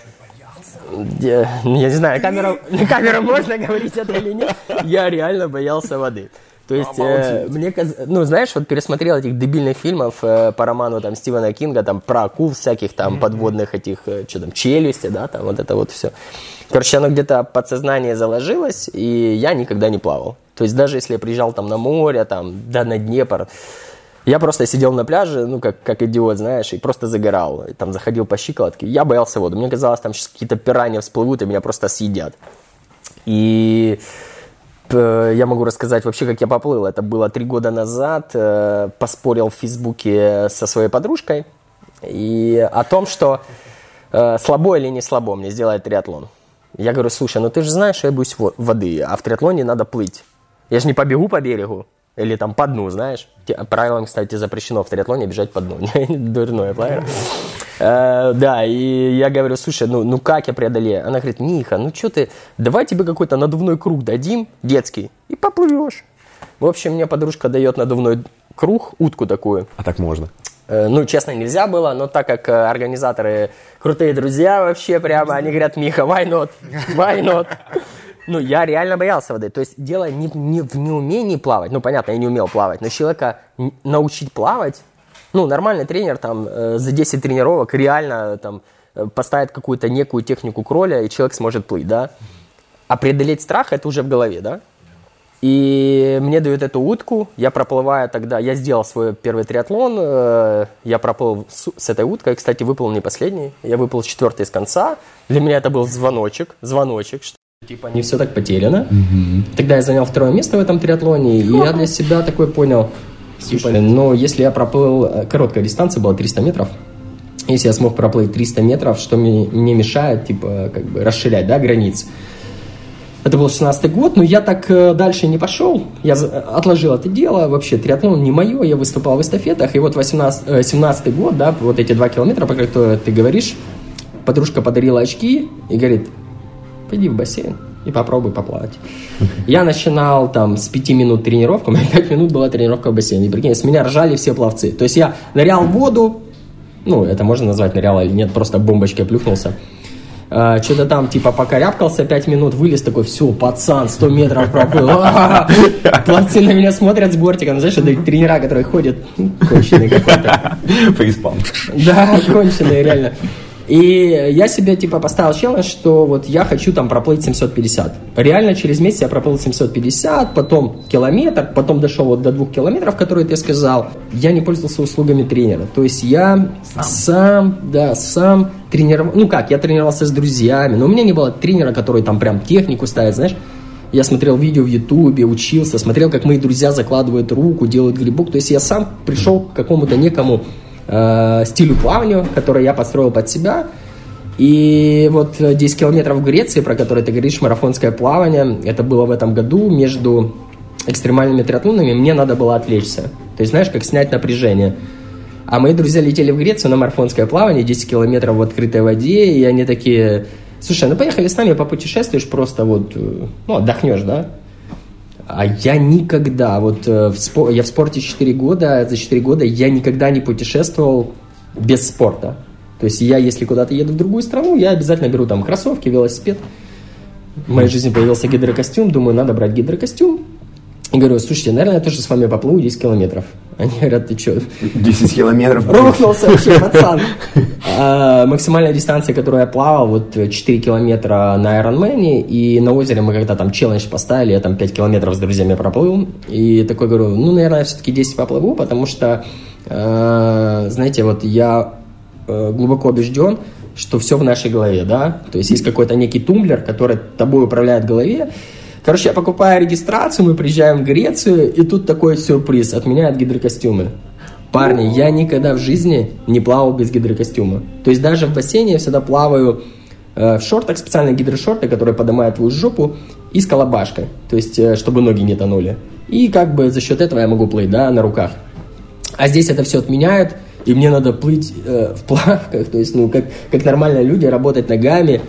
я, я не знаю, камера, на камеру можно говорить это или нет. Я реально боялся воды. То есть, э, мне ну, знаешь, вот пересмотрел этих дебильных фильмов э, по роману там Стивена Кинга, там про акул всяких там подводных этих, э, что там, челюсти, да, там вот это вот все. Короче, оно где-то подсознание заложилось, и я никогда не плавал. То есть, даже если я приезжал там на море, там, да, на Днепр, я просто сидел на пляже, ну, как, как идиот, знаешь, и просто загорал. И там заходил по щиколотке. Я боялся воды. Мне казалось, там сейчас какие-то пираньи всплывут и меня просто съедят. И я могу рассказать вообще, как я поплыл. Это было три года назад. Э, поспорил в Фейсбуке со своей подружкой. И о том, что э, слабо или не слабо мне сделать триатлон. Я говорю, слушай, ну ты же знаешь, я боюсь воды, а в триатлоне надо плыть. Я же не побегу по берегу. Или там по дну, знаешь. Правилам, кстати, запрещено в триатлоне бежать по дну. Дурное правило. Э, да, и я говорю, слушай, ну, ну как я преодолею? Она говорит, Миха, ну что ты, давай тебе какой-то надувной круг дадим, детский, и поплывешь. В общем, мне подружка дает надувной круг, утку такую. А так можно? Э, ну, честно, нельзя было, но так как э, организаторы крутые друзья вообще прямо, они говорят, Миха, why not? Why not? Ну, я реально боялся воды. То есть дело не, не в неумении плавать. Ну, понятно, я не умел плавать. Но человека научить плавать, ну, нормальный тренер там э, за 10 тренировок реально там э, поставит какую-то некую технику кроля, и человек сможет плыть, да. А преодолеть страх это уже в голове, да. И мне дают эту утку, я проплываю тогда, я сделал свой первый триатлон, э, я проплыл с, с этой уткой, кстати, выплыл не последний, я выплыл четвертый с конца. Для меня это был звоночек, звоночек, Типа не все так потеряно. Угу. Тогда я занял второе место в этом триатлоне, и я для себя такой понял, типа, но если я проплыл, э, короткая дистанция была 300 метров, если я смог проплыть 300 метров, что мне, мне мешает, типа, как бы расширять, да, границы. Это был 16 год, но я так э, дальше не пошел. Я отложил это дело. Вообще, триатлон не мое. Я выступал в эстафетах. И вот 18, 17 год, да, вот эти два километра, про которые ты говоришь, подружка подарила очки и говорит, пойди в бассейн и попробуй поплавать. Я начинал там с 5 минут тренировку, у меня 5 минут была тренировка в бассейне. И прикинь, с меня ржали все пловцы. То есть я нырял в воду, ну, это можно назвать нырял или нет, просто бомбочкой плюхнулся. Uh, что-то там, типа, покорябкался 5 минут, вылез такой, все, пацан, 100 метров проплыл. Пловцы на меня смотрят с бортиком, знаешь, это тренера, которые ходят, конченые какой-то. Фейспалм. Да, конченые, реально. И я себе типа поставил челлендж, что вот я хочу там проплыть 750. Реально через месяц я проплыл 750, потом километр, потом дошел вот до двух километров, которые ты сказал. Я не пользовался услугами тренера. То есть я сам, сам да, сам тренировал. Ну как, я тренировался с друзьями, но у меня не было тренера, который там прям технику ставит, знаешь. Я смотрел видео в Ютубе, учился, смотрел, как мои друзья закладывают руку, делают грибок. То есть я сам пришел к какому-то некому э, стилю плаванию, который я построил под себя. И вот 10 километров в Греции, про который ты говоришь, марафонское плавание, это было в этом году между экстремальными триатлонами, мне надо было отвлечься. То есть, знаешь, как снять напряжение. А мои друзья летели в Грецию на марафонское плавание, 10 километров в открытой воде, и они такие, слушай, ну поехали с нами, попутешествуешь просто вот, э, ну, отдохнешь, да? А я никогда, вот э, в спор, я в спорте 4 года, за 4 года я никогда не путешествовал без спорта. То есть я, если куда-то еду в другую страну, я обязательно беру там кроссовки, велосипед. В моей жизни появился гидрокостюм, думаю, надо брать гидрокостюм. И говорю, слушайте, наверное, я тоже с вами поплыву 10 километров. Они говорят, ты что? 10 километров? Рухнулся вообще, пацан. А, максимальная дистанция, которую я плавал, вот 4 километра на Ironman, и на озере мы когда там челлендж поставили, я там 5 километров с друзьями проплыл, и такой говорю, ну, наверное, я все-таки 10 поплыву, потому что, э, знаете, вот я э, глубоко убежден, что все в нашей голове, да, то есть есть какой-то некий тумблер, который тобой управляет в голове, Короче, я покупаю регистрацию, мы приезжаем в Грецию, и тут такой сюрприз, отменяют гидрокостюмы. Парни, я никогда в жизни не плавал без гидрокостюма. То есть даже в бассейне я всегда плаваю э, в шортах, специальные гидрошорты, которые поднимают твою жопу, и с колобашкой, то есть э, чтобы ноги не тонули. И как бы за счет этого я могу плыть, да, на руках. А здесь это все отменяют, и мне надо плыть э, в плавках, то есть, ну, как, как нормальные люди, работать ногами,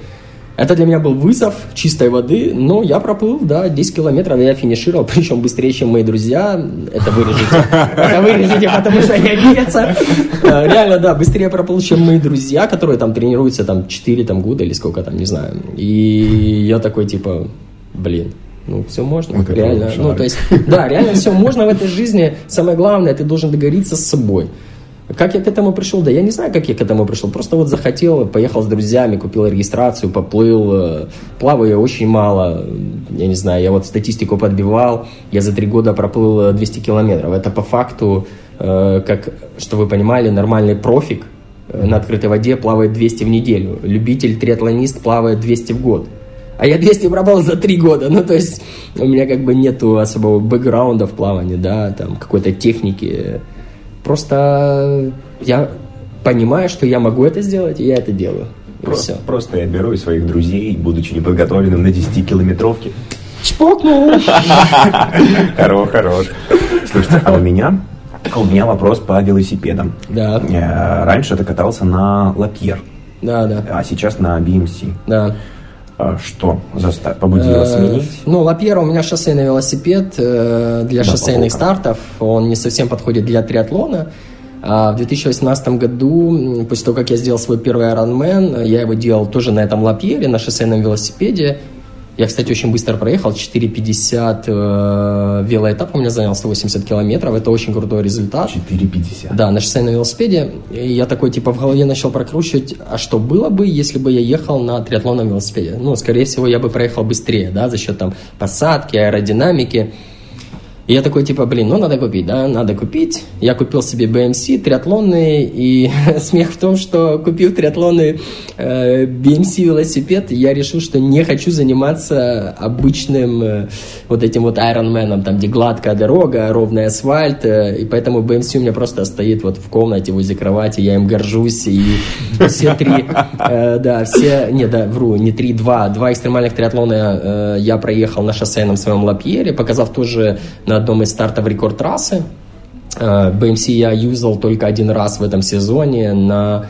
это для меня был вызов чистой воды, но я проплыл, да, 10 километров, я финишировал, причем быстрее, чем мои друзья. Это вырежете. Это вырежете, потому что я обидятся. Э, реально, да, быстрее проплыл, чем мои друзья, которые там тренируются там 4 там, года или сколько там, не знаю. И я такой, типа, блин, ну, все можно, Вот это реально. Ну, то есть, да, реально все можно в этой жизни. Самое главное, ты должен договориться с собой. Как я к этому пришел? Да я не знаю, как я к этому пришел. Просто вот захотел, поехал с друзьями, купил регистрацию, поплыл. э, Плаваю я очень мало. Я не знаю, я вот статистику подбивал. Я за три года проплыл э, 200 километров. Это по факту, э, как, что вы понимали, нормальный профик э, на открытой воде плавает 200 в неделю. Любитель триатлонист плавает 200 в год. А я 200 пробовал за три года. Ну, то есть, у меня как бы нету особого бэкграунда в плавании, да, там, какой-то техники. Просто я понимаю, что я могу это сделать, и я это делаю. И Просто, все. просто я беру из своих друзей, будучи неподготовленным на 10-километровке. Чпокнул! Хорош, хорош. Слушайте, а у меня, у меня вопрос по велосипедам. Да, Я раньше ты катался на Лапьер, да, да, а сейчас на BMC. да. А Что заста- побудило Э, сменить? Ну, Лапьера у меня шоссейный велосипед э, для Да, шоссейных стартов. Он не совсем подходит для триатлона. А в 2018 году, после того, как я сделал свой первый Ironman, я его делал тоже на этом Лапьере, на шоссейном велосипеде. Я, кстати, очень быстро проехал, 4,50 э, велоэтап у меня занял 180 километров. Это очень крутой результат. 4,50. Да, на шоссейном велосипеде. И я такой, типа, в голове начал прокручивать, а что было бы, если бы я ехал на триатлонном велосипеде? Ну, скорее всего, я бы проехал быстрее, да, за счет там посадки, аэродинамики. И я такой, типа, блин, ну надо купить, да, надо купить. Я купил себе BMC триатлонный, и смех в том, что купив триатлонный э, BMC велосипед, я решил, что не хочу заниматься обычным э, вот этим вот Ironman, там, где гладкая дорога, ровный асфальт, э, и поэтому BMC у меня просто стоит вот в комнате возле кровати, я им горжусь, и все три, э, да, все, не, да, вру, не три, два, два экстремальных триатлона э, я проехал на шоссейном своем Лапьере, показав тоже на одном из стартов рекорд трассы. BMC я юзал только один раз в этом сезоне на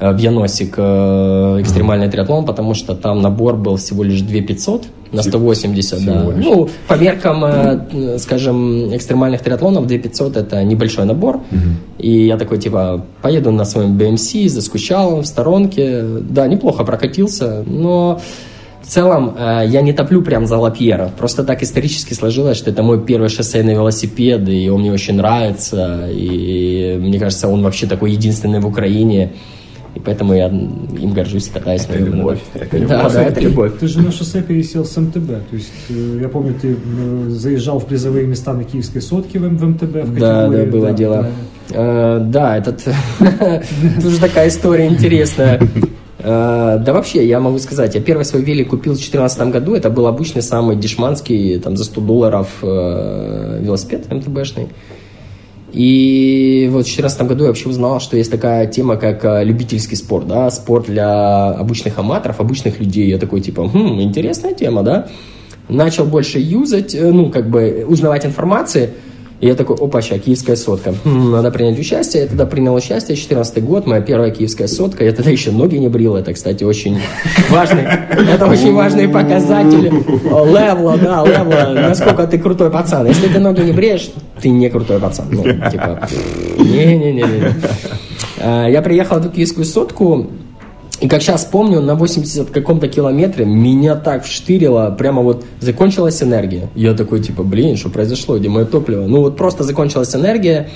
в Яносик э, экстремальный триатлон, потому что там набор был всего лишь 2 500 на 180, всего да. Лишь. Ну, по меркам, э, скажем, экстремальных триатлонов 2 500 это небольшой набор. Угу. И я такой, типа, поеду на своем BMC, заскучал в сторонке. Да, неплохо прокатился, но целом, э, я не топлю прям за Лапьера. Просто так исторически сложилось, что это мой первый шоссейный велосипед, и он мне очень нравится. И мне кажется, он вообще такой единственный в Украине. И поэтому я им горжусь, катаюсь. Это любовь. Это любовь. Да, да, это любовь. Ты же на шоссе пересел с МТБ. То есть, э, я помню, ты э, заезжал в призовые места на Киевской сотке в МТБ. В да, да, было да, дело. Да, да этот... Тоже такая история интересная. Э, да вообще, я могу сказать, я первый свой велик купил в 2014 году, это был обычный самый дешманский, там, за 100 долларов э, велосипед МТБшный. И вот в 2014 году я вообще узнал, что есть такая тема, как э, любительский спорт, да, спорт для обычных аматоров, обычных людей. Я такой, типа, хм, интересная тема, да. Начал больше юзать, ну, как бы узнавать информации – и я такой, опа, ща, киевская сотка. Хм, надо принять участие. Я тогда принял участие, 14 год, моя первая киевская сотка. Я тогда еще ноги не брил. Это, кстати, очень важный, это очень важный показатель левла, да, левла, насколько ты крутой пацан. Если ты ноги не бреешь, ты не крутой пацан. Ну, типа, не-не-не. А, я приехал в эту киевскую сотку, и как сейчас помню, на 80 каком-то километре меня так вштырило, прямо вот закончилась энергия. Я такой, типа, блин, что произошло, где мое топливо? Ну вот просто закончилась энергия,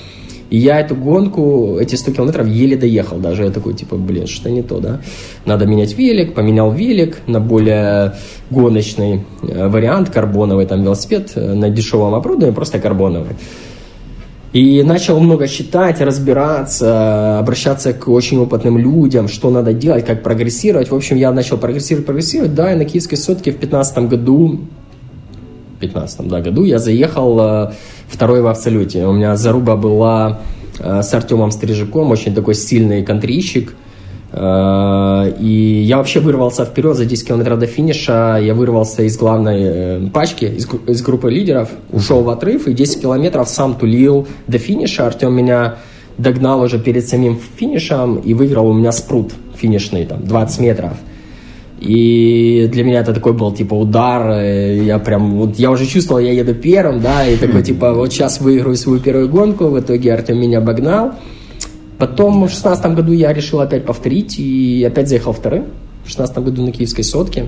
и я эту гонку, эти 100 километров еле доехал даже. Я такой, типа, блин, что не то, да? Надо менять велик, поменял велик на более гоночный э, вариант, карбоновый там велосипед, э, на дешевом оборудовании, просто карбоновый. И начал много читать, разбираться, обращаться к очень опытным людям, что надо делать, как прогрессировать. В общем, я начал прогрессировать, прогрессировать. Да, и на Киевской сотке в 15 году, 15 да, году я заехал э, второй в абсолюте. У меня заруба была э, с Артемом Стрижаком, очень такой сильный контрищик. Э, и я вообще вырвался вперед за 10 километров до финиша. Я вырвался из главной э, пачки, из, из группы лидеров, ушел в отрыв и 10 километров сам тулил до финиша. Артем меня догнал уже перед самим финишем и выиграл у меня спрут финишный, там, 20 метров. И для меня это такой был, типа, удар. Э, я прям, вот я уже чувствовал, я еду первым, да, и такой, типа, вот сейчас выиграю свою первую гонку. В итоге Артем меня обогнал. Потом в шестнадцатом году я решил опять повторить и опять заехал вторым. В шестнадцатом году на киевской сотке,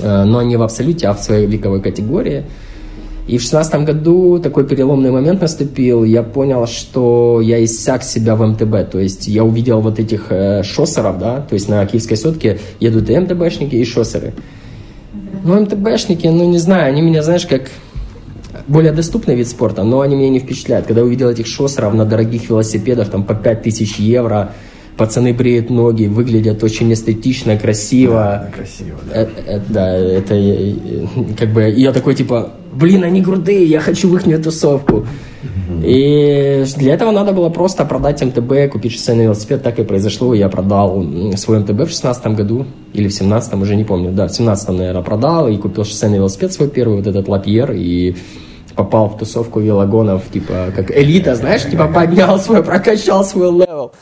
э, но не в абсолюте, а в своей вековой категории. И в шестнадцатом году такой переломный момент наступил. Я понял, что я иссяк себя в МТБ. То есть я увидел вот этих э, шоссеров, да, то есть на киевской сотке едут и МТБшники, и шоссеры. Ну, МТБшники, ну, не знаю, они меня, знаешь, как более доступный вид спорта, но они меня не впечатляют. Когда я увидел этих шоссеров на дорогих велосипедах, там по 5000 евро, пацаны бреют ноги, выглядят очень эстетично, красиво. Да, красиво, да. Э, э, да, это э, как бы, я такой типа, блин, они крутые, я хочу в их тусовку. И для этого надо было просто продать MTB, купить шоссейный велосипед. Так и произошло. Я продал свой MTB в 16 году или в 17 уже не помню. Да, в 17 наверное, продал и купил шоссейный велосипед свой первый, вот этот Lapierre. И попал в тусовку велогонов, типа, как элита, знаешь, типа поднял свой, прокачал свой level.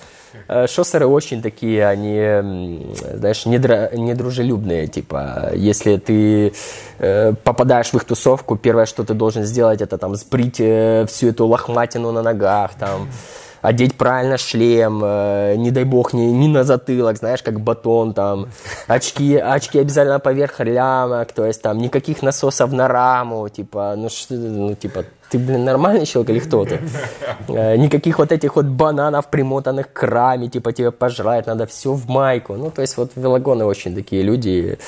Э, шоссеры очень такие, они, знаешь, недро, недружелюбные, типа, если ты э, попадаешь в их тусовку, первое, что ты должен сделать, это там сбрить э, всю эту лохматину на ногах, там, одеть правильно шлем, э, не дай бог, не, не на затылок, знаешь, как батон там, очки, очки обязательно поверх лямок, то есть там никаких насосов на раму, типа, ну что, ну типа, ты, блин, нормальный человек или кто ты? Э, никаких вот этих вот бананов, примотанных к раме, типа, тебе пожрать надо все в майку. Ну, то есть вот велогоны очень такие люди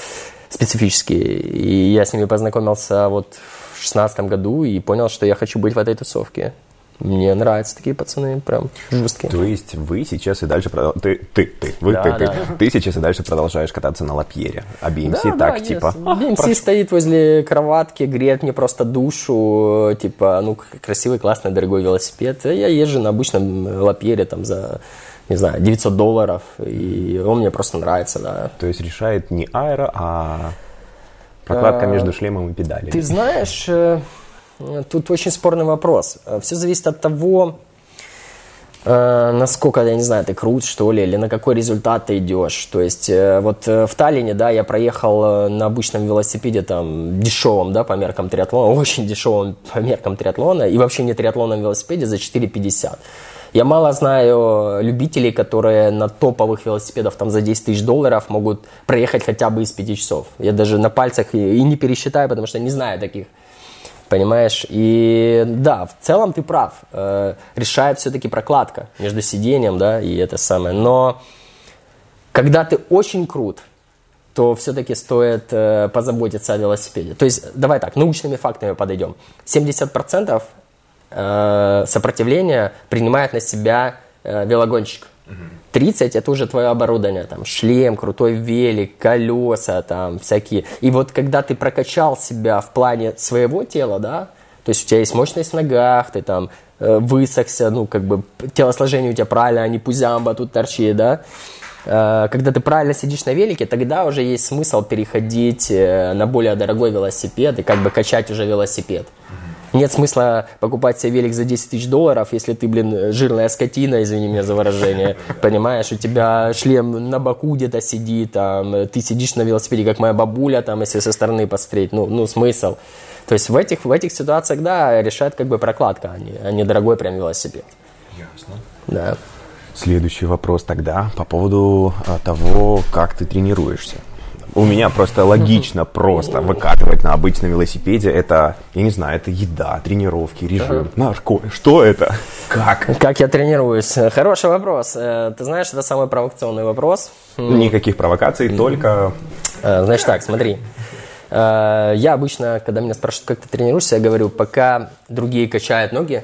специфические. И я с ними познакомился вот в 2016 году и понял, что я хочу быть в этой тусовке. Мне нравятся такие пацаны, прям жесткие. То есть вы сейчас и дальше продол- ты, ты, ты, вы, Да, ты, ты, да. ты сейчас и дальше продолжаешь кататься на лапьере, а BMC так yes. типа. а, BMC стоит возле кроватки, греет мне просто душу, типа, ну, к- красивый, классный, дорогой велосипед. Я езжу на обычном лапьере там за, не знаю, 900 долларов, и он мне просто нравится, да. То есть решает не аэро, а прокладка А, между шлемом и педалями. Ты знаешь, э, тут очень спорный вопрос. Все зависит от того, э, насколько, я не знаю, ты крут, что ли, или на какой результат ты идешь. То есть, э, вот э, в Таллине, да, я проехал э, на обычном велосипеде, там, дешевом, да, по меркам триатлона, очень дешевом по меркам триатлона, и вообще не триатлонном велосипеде за 4,50. Я мало знаю любителей, которые на топовых велосипедах там за 10 тысяч долларов могут проехать хотя бы из 5 часов. Я даже на пальцах и не пересчитаю, потому что не знаю таких. Понимаешь? И да, в целом ты прав. Э, решает все-таки прокладка между сиденьем, да, и это самое. Но когда ты очень крут, то все-таки стоит э, позаботиться о велосипеде. То есть, давай так, научными фактами подойдем. 70% э, сопротивления принимает на себя велогонщик. 30 это уже твое оборудование, там шлем, крутой велик, колеса, там всякие. И вот когда ты прокачал себя в плане своего тела, да, то есть у тебя есть мощность в ногах, ты там э, высохся, ну как бы телосложение у тебя правильно, а не пузямба тут торчит, да. Э, Когда ты правильно сидишь на велике, тогда уже есть смысл переходить э, на более дорогой велосипед и как бы качать уже велосипед. Нет смысла покупать себе велик за 10 тысяч долларов, если ты, блин, жирная скотина, извини меня за выражение. Понимаешь, у тебя шлем на боку где-то сидит, там, ты сидишь на велосипеде, как моя бабуля, там, если со стороны посмотреть. Ну, ну смысл. То есть в этих, в этих ситуациях, да, решает как бы прокладка, а не, а не дорогой прям велосипед. Ясно. Да. Следующий вопрос тогда по поводу а, того, как ты тренируешься. У меня просто логично просто выкатывать на обычном велосипеде. Это, я не знаю, это еда, тренировки, режим, нарко. Что это? Как? Как я тренируюсь? Хороший вопрос. Э, Ты знаешь, это самый провокационный вопрос. Никаких провокаций, только Э, Значит так, смотри. Э, Я обычно, когда меня спрашивают, как ты тренируешься, я говорю, пока другие качают ноги,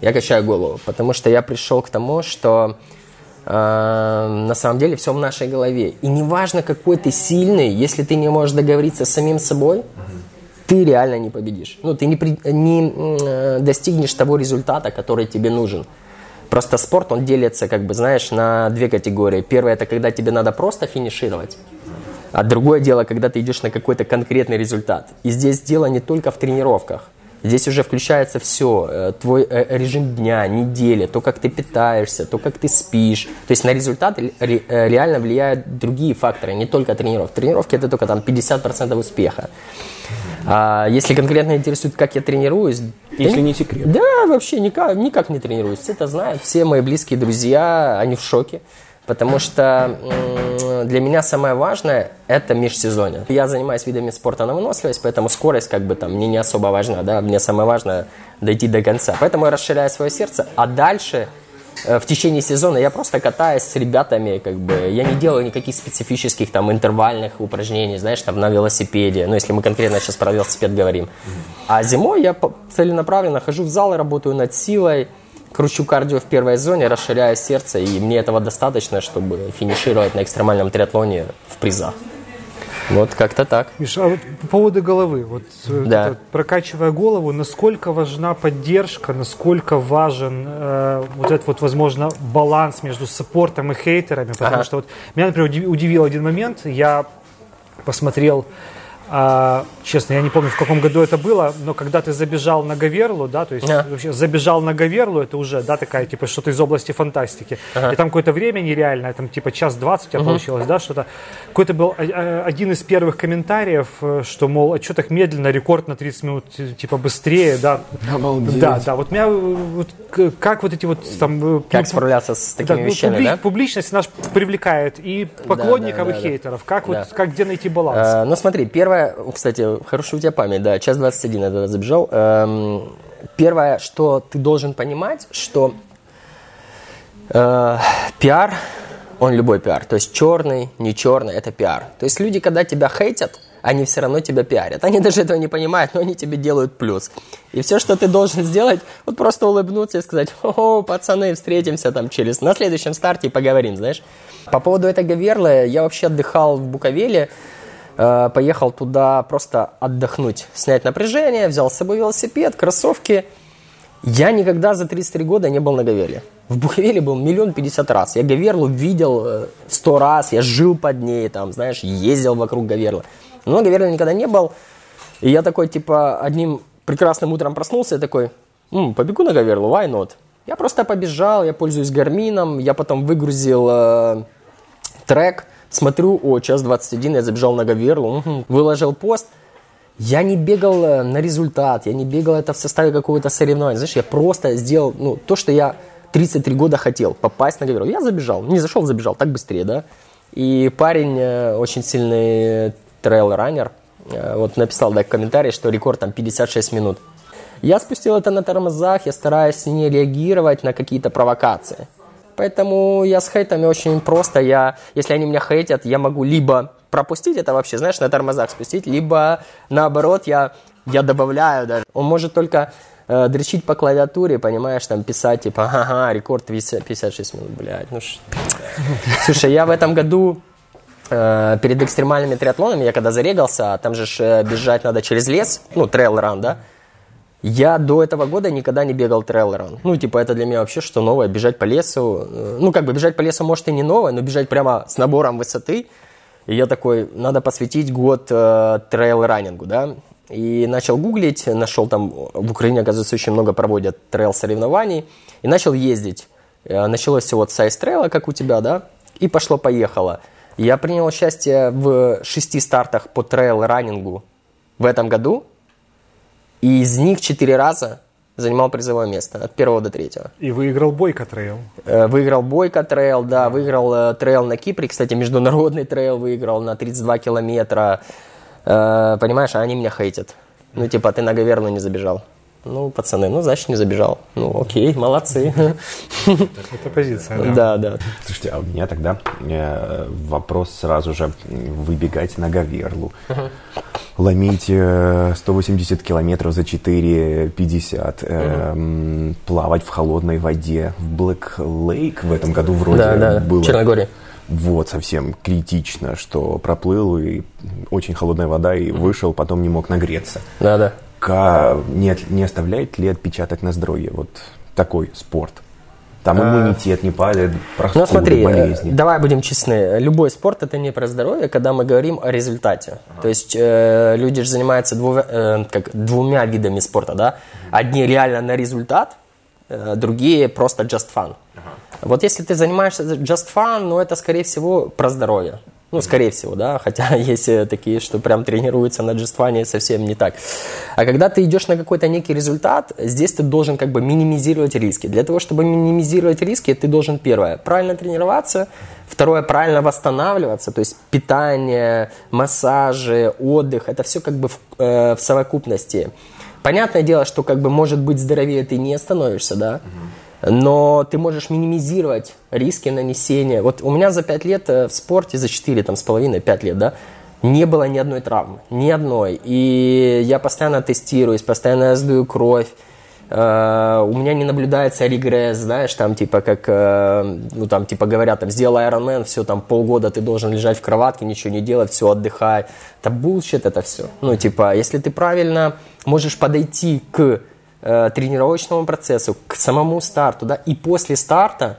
я качаю голову. Потому что я пришел к тому, что на самом деле все в нашей голове. И неважно, какой ты сильный, если ты не можешь договориться с самим собой, ты реально не победишь. Ну, ты не, при- не э, достигнешь того результата, который тебе нужен. Просто спорт, он делится, как бы, знаешь, на две категории. Первое, это когда тебе надо просто финишировать. А другое дело, когда ты идешь на какой-то конкретный результат. И здесь дело не только в тренировках. Здесь уже включается все. Твой э, режим дня, недели, то, как ты питаешься, то, как ты спишь. То есть на результат ре- ре- э, реально влияют другие факторы, не только тренировки. Тренировки это только там 50% успеха. А если конкретно интересует, как я тренируюсь, Если да не секрет. Да, вообще никак, никак не тренируюсь. Это знают все мои близкие друзья, они в шоке. Потому что для меня самое важное – это межсезонье. Я занимаюсь видами спорта на выносливость, поэтому скорость как бы там мне не особо важна. Да? Мне самое важное – дойти до конца. Поэтому я расширяю свое сердце, а дальше э, в течение сезона я просто катаюсь с ребятами, как бы, я не делаю никаких специфических там интервальных упражнений, знаешь, там на велосипеде, ну, если мы конкретно сейчас про велосипед говорим. А зимой я целенаправленно хожу в зал и работаю над силой, кручу кардио в первой зоне, расширяю сердце, и мне этого достаточно, чтобы финишировать на экстремальном триатлоне в призах. Вот как-то так. Миша, а вот по поводу головы, вот э, Да. это, прокачивая голову, насколько важна поддержка, насколько важен э, вот этот вот, возможно, баланс между саппортом и хейтерами, потому Ага. что вот меня, например, удив- удивил один момент, я посмотрел, а, честно, я не помню, в каком году это было, но когда ты забежал на Гаверлу, да, то есть Да. вообще забежал на Гаверлу, это уже, да, такая, типа, что-то из области фантастики. И там какое-то время нереальное, там, типа, час двадцать у тебя получилось, да, что-то. Какой-то был а, а, один из первых комментариев, э, что, мол, а что так медленно, рекорд на 30 минут, типа, быстрее, да. Обалдеть. Да, да, вот меня, э, вот, как вот эти вот там... э, Как пу- справляться с да, такими ну, вещами, публи- да? Публичность наш привлекает и поклонников, да, и да. хейтеров. Как, Да. вот, как где найти баланс? Э, ну смотри, первое, кстати, хорошая у тебя память, да, час 21 я тогда забежал. Эм, первое, что ты должен понимать, что э, пиар он любой пиар. То есть черный, не черный, это пиар. То есть люди, когда тебя хейтят, они все равно тебя пиарят. Они даже этого не понимают, но они тебе делают плюс. И все, что ты должен сделать, вот просто улыбнуться и сказать, о, пацаны, встретимся там через, на следующем старте и поговорим, знаешь. По поводу этой Гаверлы, я вообще отдыхал в Буковеле, э, поехал туда просто отдохнуть, снять напряжение, взял с собой велосипед, кроссовки. Я никогда за 33 года не был на Гавеле. В Буковеле был миллион пятьдесят раз. Я Гаверлу видел э, сто раз, я жил под ней, там, знаешь, ездил вокруг Гаверлы. Но Гаверлы никогда не был. И я такой, типа, одним прекрасным утром проснулся и такой, М, побегу на Гаверлу, why not? Я просто побежал, я пользуюсь гармином, я потом выгрузил э, трек, смотрю, о, час 21, я забежал на Гаверлу, угу, выложил пост. Я не бегал э, на результат, я не бегал это в составе какого-то соревнования. Знаешь, я просто сделал ну, то, что я 33 года хотел, попасть на Гаверлу. Я забежал, не зашел, забежал, так быстрее, да. И парень, э, очень сильный трейл-раннер, э, вот написал да, комментарий, что рекорд там 56 минут. Я спустил это на тормозах, я стараюсь не реагировать на какие-то провокации. Поэтому я с хейтами очень просто. Я, если они меня хейтят, я могу либо пропустить это вообще, знаешь, на тормозах спустить, либо наоборот я, я добавляю даже. Он может только э, дрочить по клавиатуре, понимаешь, там писать типа, ага, рекорд 56 минут, блядь. Ну, ш... Слушай, я в этом году э, перед экстремальными триатлонами, я когда зарегался, там же ж, э, бежать надо через лес, ну, трейл-ран, да, я до этого года никогда не бегал трейл-ран. Ну, типа, это для меня вообще что новое, бежать по лесу. Э, ну, как бы бежать по лесу, может, и не новое, но бежать прямо с набором высоты. И я такой, надо посвятить год э, trail running у, да. И начал гуглить, нашел там, в Украине, оказывается, очень много проводят trail-соревнований. И начал ездить. Э, началось все вот с ice trail а, как у тебя, да, и пошло-поехало. Я принял участие в шести стартах по trail running у в этом году – и из них четыре раза занимал призовое место от первого до третьего. И выиграл Бойко Trail. Э, выиграл Бойко Trail, да, выиграл э, trail на Кипре, кстати, международный trail выиграл на 32 километра. Э, понимаешь, а они меня хейтят. Ну, типа, ты на Говерлу не забежал. Ну, пацаны, ну, значит, не забежал. Ну, окей, молодцы. Это позиция, да. Да, да. Слушайте, а у меня тогда э, вопрос сразу же. Выбегать на Говерлу. Ломить э, 180 километров за 4,50. Э, плавать в холодной воде. В Black Lake в этом году вроде Да, да, было. в Черногории. Вот, совсем критично, что проплыл, и очень холодная вода, и вышел, потом не мог нагреться. Да, да. Ка- не, не оставляет ли отпечаток на здоровье вот такой спорт? Там иммунитет не падает, простуды, Ну, смотри, э, болезни. давай будем честны. Любой спорт это не про здоровье, когда мы говорим о результате. То есть э, люди же занимаются двумя, э, как, двумя видами спорта, да? Одни реально на результат, э, другие просто just fun. Вот если ты занимаешься just fun, ну это скорее всего про здоровье. Ну, скорее всего, да, хотя есть э, такие, что прям тренируются на и совсем не так. А когда ты идешь на какой-то некий результат, здесь ты должен как бы минимизировать риски. Для того, чтобы минимизировать риски, ты должен, первое, правильно тренироваться, второе, правильно восстанавливаться, то есть питание, массажи, отдых, это все как бы в, э, в совокупности. Понятное дело, что как бы может быть здоровее ты не становишься, да, но ты можешь минимизировать риски нанесения. Вот у меня за 5 лет э, в спорте, за 4 там, с половиной, 5 лет, да, не было ни одной травмы, ни одной. И я постоянно тестируюсь, постоянно сдаю кровь. Э, у меня не наблюдается регресс, знаешь, там типа как, э, ну там типа говорят, там сделай Ironman, все, там полгода ты должен лежать в кроватке, ничего не делать, все, отдыхай. Это bullshit это все. Ну типа, если ты правильно можешь подойти к э, тренировочному процессу, к самому старту, да, и после старта,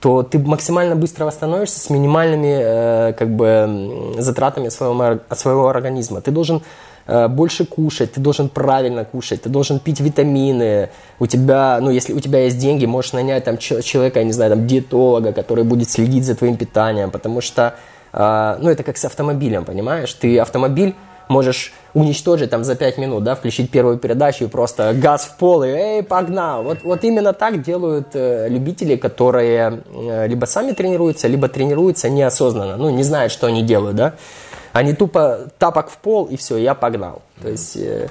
то ты максимально быстро восстановишься с минимальными э, как бы, затратами своего, своего организма. Ты должен э, больше кушать, ты должен правильно кушать, ты должен пить витамины. У тебя, ну, если у тебя есть деньги, можешь нанять там чел- человека, я не знаю, там, диетолога, который будет следить за твоим питанием, потому что, э, ну, это как с автомобилем, понимаешь? Ты автомобиль можешь уничтожить там за 5 минут, да, включить первую передачу и просто газ в пол и эй, погнал. Вот, вот именно так делают э, любители, которые э, либо сами тренируются, либо тренируются неосознанно, ну, не знают, что они делают, да. Они тупо тапок в пол, и все, я погнал. То есть э,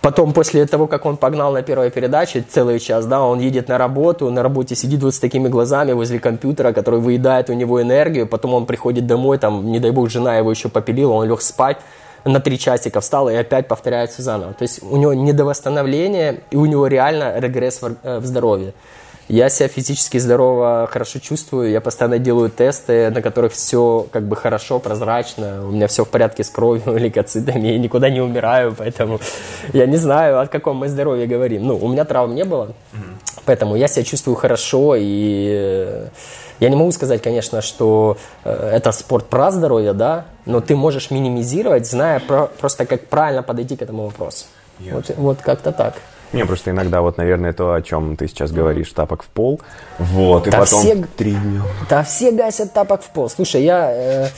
потом, после того, как он погнал на первой передаче целый час, да, он едет на работу, на работе сидит вот с такими глазами возле компьютера, который выедает у него энергию, потом он приходит домой, там, не дай бог, жена его еще попилила, он лег спать, на три часика встал и опять повторяется заново. То есть у него недовосстановление, и у него реально регресс в, э, в здоровье. Я себя физически здорово, хорошо чувствую. Я постоянно делаю тесты, на которых все как бы хорошо, прозрачно. У меня все в порядке с кровью, лейкоцитами. Я никуда не умираю, поэтому я не знаю, о каком мы здоровье говорим. Ну, у меня травм не было, поэтому я себя чувствую хорошо. И э, я не могу сказать, конечно, что э, это спорт про здоровье, да, но ты можешь минимизировать, зная про, просто, как правильно подойти к этому вопросу. Вот, вот как-то так. Мне просто иногда вот, наверное, то, о чем ты сейчас говоришь, тапок в пол. Вот, и Да потом все- три дня. Да все гасят тапок в пол. Слушай, я, э,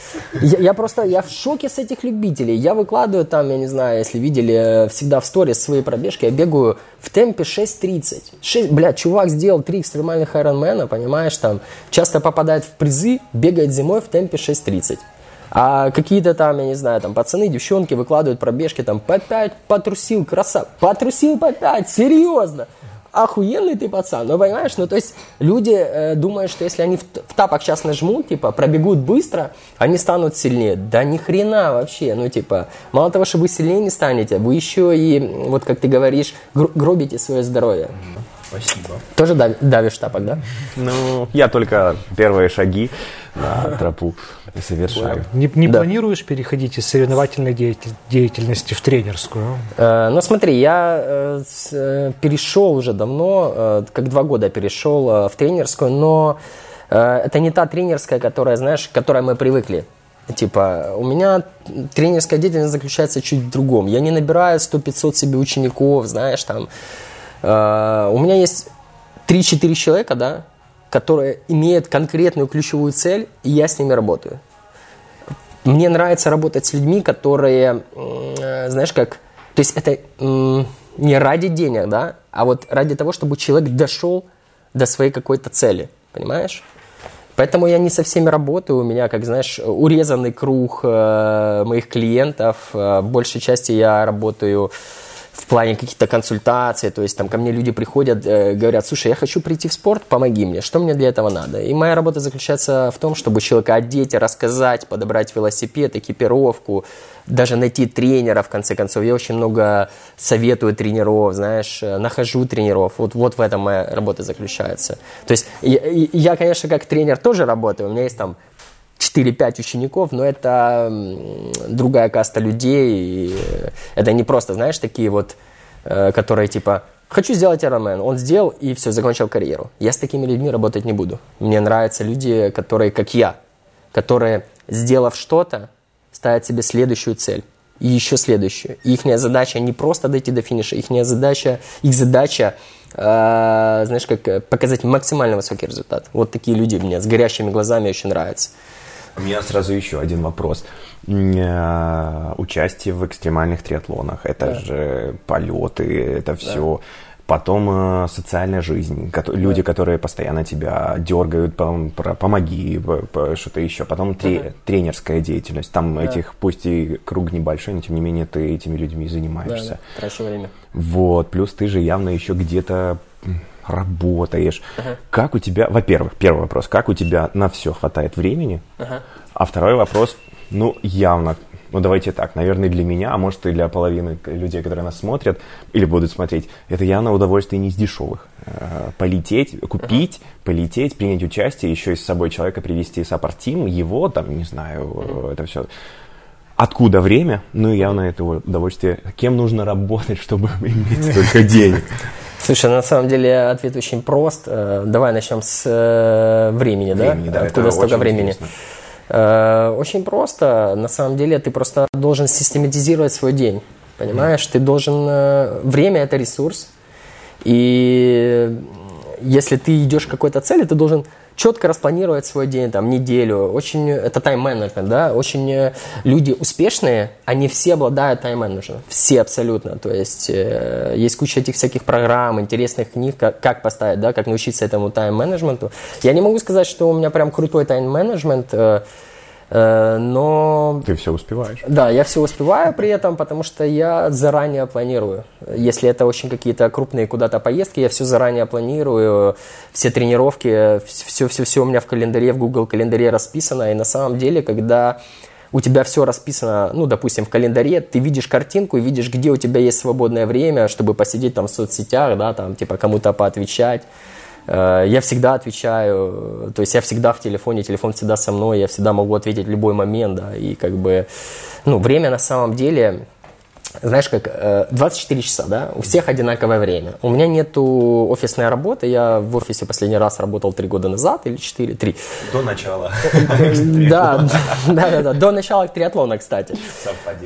я, я просто, я в шоке с этих любителей. Я выкладываю там, я не знаю, если видели, э, всегда в сторис свои пробежки, я бегаю в темпе 6.30. 6, блядь, чувак сделал три экстремальных айронмена, понимаешь, там, часто попадает в призы, бегает зимой в темпе 6.30. А какие-то там, я не знаю, там пацаны, девчонки выкладывают пробежки там по 5, потрусил, красав, потрусил по 5, серьезно. Охуенный ты пацан, ну понимаешь, ну то есть люди э, думают, что если они в, в тапок сейчас нажмут, типа, пробегут быстро, они станут сильнее. Да ни хрена вообще, ну типа, мало того, что вы сильнее не станете, вы еще и, вот как ты говоришь, гр- гробите свое здоровье. Спасибо. Тоже дав- давишь тапок, да? Ну, я только первые шаги на тропу совершаю. Не, не Да. планируешь переходить из соревновательной деятель- деятельности в тренерскую? Э, Ну, смотри, я э, э, перешел уже давно, э, как два года перешел э, в тренерскую, но э, это не та тренерская, которая, знаешь, к которой мы привыкли. Типа, у меня тренерская деятельность заключается чуть в другом. Я не набираю 100-500 себе учеников, знаешь, там. Э, У меня есть 3-4 человека, да, которые имеют конкретную ключевую цель, и я с ними работаю. Мне нравится работать с людьми, которые, э, знаешь, как... То есть это не ради денег, да, а вот ради того, чтобы человек дошел до своей какой-то цели, понимаешь? Поэтому я не со всеми работаю, у меня, как знаешь, урезанный круг э, моих клиентов. Э, большей части я работаю в плане каких-то консультаций, то есть там ко мне люди приходят, э, говорят, слушай, я хочу прийти в спорт, помоги мне, что мне для этого надо? И моя работа заключается в том, чтобы человека одеть, рассказать, подобрать велосипед, экипировку, даже найти тренера, в конце концов. Я очень много советую тренеров, знаешь, э, нахожу тренеров. Вот, вот в этом моя работа заключается. То есть я, я, конечно, как тренер тоже работаю, у меня есть там 4-5 учеников, но это другая каста людей. И это не просто, знаешь, такие вот, э, которые типа «хочу сделать Ironman», он сделал и все, закончил карьеру. Я с такими людьми работать не буду. Мне нравятся люди, которые, как я, которые, сделав что-то, ставят себе следующую цель и еще следующую. И их задача не просто дойти до финиша, их задача, их задача, э, знаешь, как э, показать максимально высокий результат. Вот такие люди мне с горящими глазами очень нравятся. У меня сразу еще один вопрос. Э, Участие в экстремальных триатлонах, это же полеты, это все. Потом э, социальная жизнь, кото- люди, которые постоянно тебя дергают, пом- про- помоги, что-то еще. Потом тре- тренерская деятельность, там этих, пусть и круг небольшой, но тем не менее ты этими людьми занимаешься. трачу время. Вот, плюс ты же явно еще где-то работаешь. Как у тебя, во-первых, первый вопрос, как у тебя на все хватает времени? А второй вопрос, ну, явно, ну, давайте так, наверное, для меня, а может и для половины людей, которые нас смотрят или будут смотреть, это явно удовольствие не из дешевых. Э, Полететь, купить, полететь, принять участие, еще и с собой человека привести саппортим, его, там, не знаю, э, это все. Откуда время? Ну, и явно это удовольствие. Кем нужно работать, чтобы иметь столько денег? Слушай, на самом деле ответ очень прост. Э, Давай начнем с э, времени, да? Времени, да, Откуда столько времени? интересно. Э, Очень просто. На самом деле ты просто должен систематизировать свой день. Понимаешь? Ты должен... Время – это ресурс. И если ты идешь к какой-то цели, ты должен четко распланировать свой день, там, неделю. Очень, это тайм-менеджмент, да, очень э, люди успешные, они все обладают тайм-менеджментом, все абсолютно, то есть э, есть куча этих всяких программ, интересных книг, как, как поставить, да, как научиться этому тайм-менеджменту. Я не могу сказать, что у меня прям крутой тайм-менеджмент, э, но... Ты все успеваешь. Да, я все успеваю при этом, потому что я заранее планирую. Если это очень какие-то крупные куда-то поездки, я все заранее планирую, все тренировки, все-все-все у меня в календаре, в Google календаре расписано. И на самом деле, когда у тебя все расписано, ну, допустим, в календаре, ты видишь картинку и видишь, где у тебя есть свободное время, чтобы посидеть там в соцсетях, да, там, типа, кому-то поотвечать. Э, я всегда отвечаю, то есть я всегда в телефоне, телефон всегда со мной, я всегда могу ответить в любой момент, да, и как бы, ну, время на самом деле, знаешь, как 24 э, часа, да, у всех одинаковое время. У меня нету офисной работы, я в офисе последний раз работал три года назад или четыре, три. До начала. Да, да, да, да, до начала триатлона, кстати.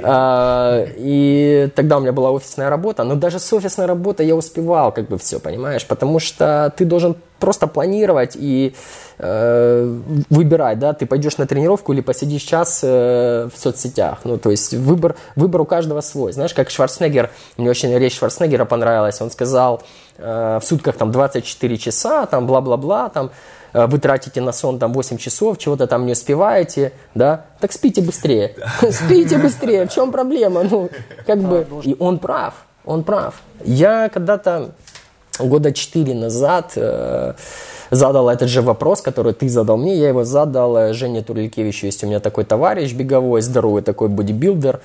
А, и тогда у меня была офисная работа, но даже с офисной работой я успевал как бы все, понимаешь, потому что ты должен просто планировать и э, выбирать, да, ты пойдешь на тренировку или посидишь час э, в соцсетях. Ну, то есть выбор, выбор у каждого свой. Знаешь, как Шварценеггер, мне очень речь Шварценеггера понравилась, он сказал, э, в сутках там 24 часа, там бла-бла-бла, там э, вы тратите на сон там 8 часов, чего-то там не успеваете, да, так спите быстрее. Спите быстрее, в чем проблема? Ну, как бы, и он прав, он прав. Я когда-то года четыре назад э, задал этот же вопрос, который ты задал мне. Я его задал Жене Турликевичу. Есть у меня такой товарищ беговой, здоровый такой бодибилдер.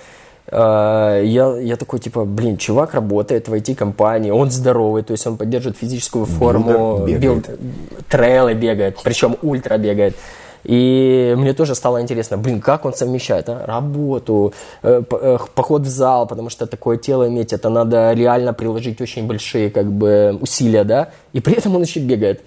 Э, я, я такой, типа, блин, чувак работает в IT-компании, он здоровый, то есть он поддерживает физическую форму, build, трейлы бегает, причем ультра бегает. И мне тоже стало интересно, блин, как он совмещает а? работу, э, э, поход в зал, потому что такое тело иметь, это надо реально приложить очень большие как бы усилия, да, и при этом он еще бегает.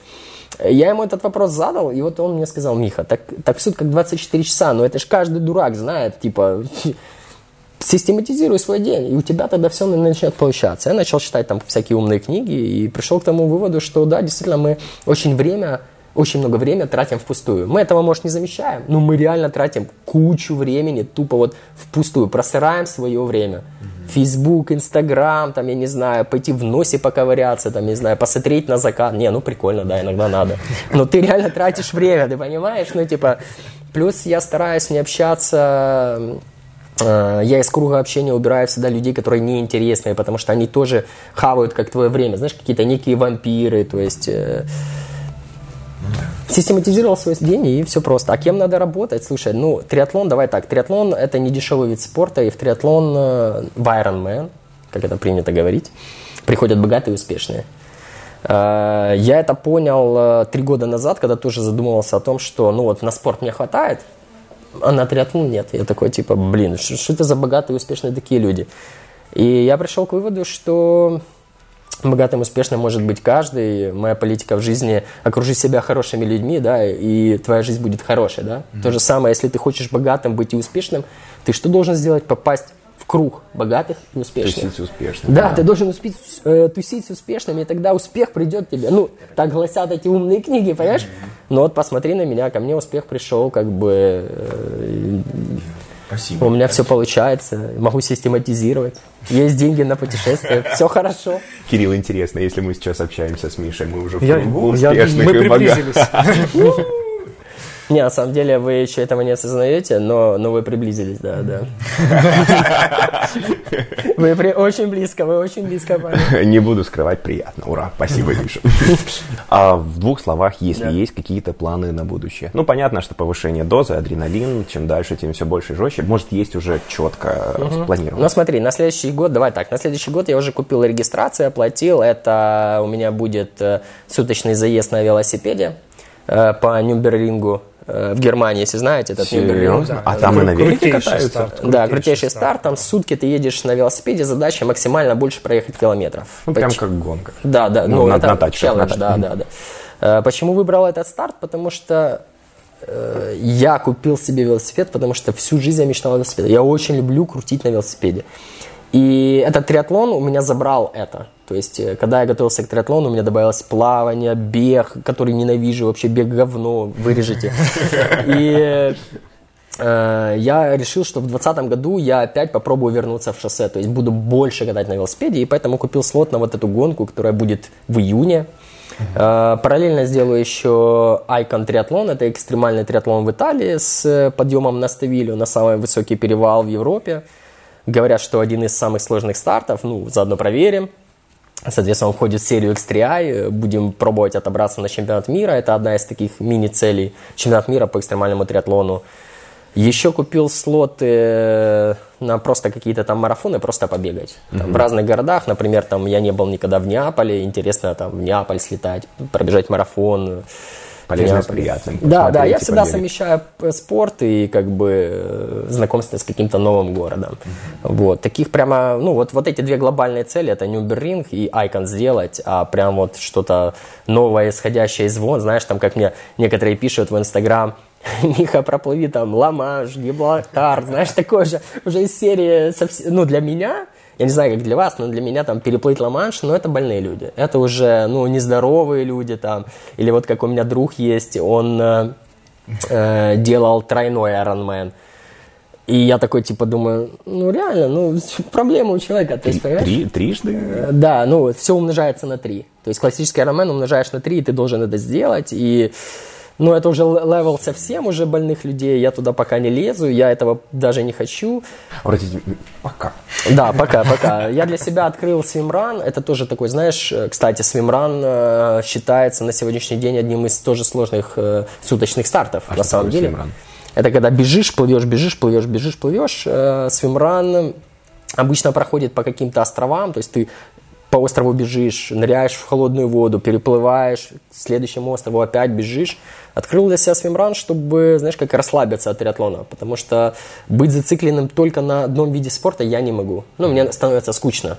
Я ему этот вопрос задал, и вот он мне сказал, Миха, так, так в как 24 часа, но это же каждый дурак знает, типа, систематизируй свой день, и у тебя тогда все начнет получаться. Я начал читать там всякие умные книги и пришел к тому выводу, что да, действительно, мы очень время очень много времени тратим впустую. Мы этого, может, не замечаем, но мы реально тратим кучу времени тупо вот впустую, просыраем свое время. Фейсбук, Инстаграм, там, я не знаю, пойти в носе поковыряться, там, не знаю, посмотреть на закат. Не, ну прикольно, да, иногда надо. Но ты реально тратишь время, ты понимаешь? Ну, типа, плюс я стараюсь не общаться э, я из круга общения убираю всегда людей, которые неинтересные, потому что они тоже хавают как твое время. Знаешь, какие-то некие вампиры, то есть... Систематизировал свой день и все просто. А кем надо работать? Слушай, ну, триатлон, давай так, триатлон это не дешевый вид спорта, и в триатлон э, в Ironman, как это принято говорить, приходят богатые и успешные. Э, я это понял э, три года назад, когда тоже задумывался о том, что, ну вот, на спорт мне хватает, а на триатлон нет. Я такой, типа, блин, что это за богатые и успешные такие люди? И я пришел к выводу, что богатым, успешным может быть каждый. Моя политика в жизни – окружи себя хорошими людьми, да, и твоя жизнь будет хорошей, да. Mm-hmm. То же самое, если ты хочешь богатым быть и успешным, ты что должен сделать? Попасть в круг богатых и успешных. Тусить успешным. Да, да, ты должен успеть э, тусить с успешными, и тогда успех придет тебе. Ну, так гласят эти умные книги, понимаешь? Mm-hmm. Но вот посмотри на меня, ко мне успех пришел, как бы... Э, Спасибо. У меня все получается, могу систематизировать. Есть деньги на путешествия, все хорошо. Кирилл, интересно, если мы сейчас общаемся с Мишей, мы уже в я, успешных я, мы и приблизились. Не, на самом деле вы еще этого не осознаете, но, но вы приблизились, да, да. Вы при, очень близко, вы очень близко. Не буду скрывать, приятно. Ура, спасибо, Миша. А в двух словах, если есть какие-то планы на будущее. Ну, понятно, что повышение дозы, адреналин, чем дальше, тем все больше и жестче. Может, есть уже четко спланировано. Ну, смотри, на следующий год, давай так, на следующий год я уже купил регистрацию, оплатил. Это у меня будет э, суточный заезд на велосипеде э, по Нюрнбергрингу Э, в Германии, если знаете, этот? Да, а там и на велике катаются? Старт, да, крутейший старт. старт. Там сутки ты едешь на велосипеде, задача максимально больше проехать километров. Ну, прям как гонка. Да, да. Ну, ну на, это на тачках, челлендж, на да, да, да. Э, почему выбрал этот старт? Потому что э, я купил себе велосипед, потому что всю жизнь я мечтал о велосипеде. Я очень люблю крутить на велосипеде. И этот триатлон у меня забрал это. То есть, э, когда я готовился к триатлону, у меня добавилось плавание, бег, который ненавижу, вообще бег говно, вырежете. И э, я решил, что в 2020 году я опять попробую вернуться в шоссе, то есть буду больше катать на велосипеде, и поэтому купил слот на вот эту гонку, которая будет в июне. Э, Параллельно сделаю еще Icon триатлон. Это экстремальный триатлон в Италии с подъемом на Ставилю, на самый высокий перевал в Европе. Говорят, что один из самых сложных стартов. Ну, заодно проверим. Соответственно, он входит в серию X3i. Будем пробовать отобраться на чемпионат мира. Это одна из таких мини-целей. Чемпионат мира по экстремальному триатлону. Еще купил слоты на просто какие-то там марафоны, просто побегать. Там, В разных городах, например, там я не был никогда в Неаполе, интересно там в Неаполь слетать, пробежать марафон. Полезно Неаполь. с приятным. Да, да, я всегда побегать. совмещаю спорт и как бы э, знакомство с каким-то новым городом. Вот, таких прямо, ну вот, вот эти две глобальные цели, это Нюрнберринг и Айкон сделать, а прям вот что-то новое, исходящее из вон, знаешь, там как мне некоторые пишут в Инстаграм, Миха, проплыви там Ламаш, Гиблахтар, знаешь, такое же, уже из серии, ну, для меня, я не знаю, как для вас, но для меня там переплыть Ла-Манш, ну, это больные люди. Это уже, ну, нездоровые люди там. Или вот как у меня друг есть, он э, э, делал тройной Ironman. И я такой, типа, думаю, ну, реально, ну, проблема у человека. То есть, понимаешь? Три, трижды? Э, Да, ну, все умножается на 3. То есть классический Ironman умножаешь на 3, и ты должен это сделать. И, ну, это уже level совсем уже больных людей. Я туда пока не лезу, я этого даже не хочу. Обратите, пока. Да, пока, пока. Я для себя открыл swimrun. Это тоже такой, знаешь, э, кстати, swimrun э, считается на сегодняшний день одним из тоже сложных э, суточных стартов, А на самом деле. swimrun? Это когда бежишь, плывешь, бежишь, плывешь, бежишь, плывешь. Swimrun обычно проходит по каким-то островам, то есть ты по острову бежишь, ныряешь в холодную воду, переплываешь, к следующему острову опять бежишь. Открыл для себя swimrun, чтобы, знаешь, как расслабиться от триатлона, потому что быть зацикленным только на одном виде спорта я не могу. Ну, мне становится скучно.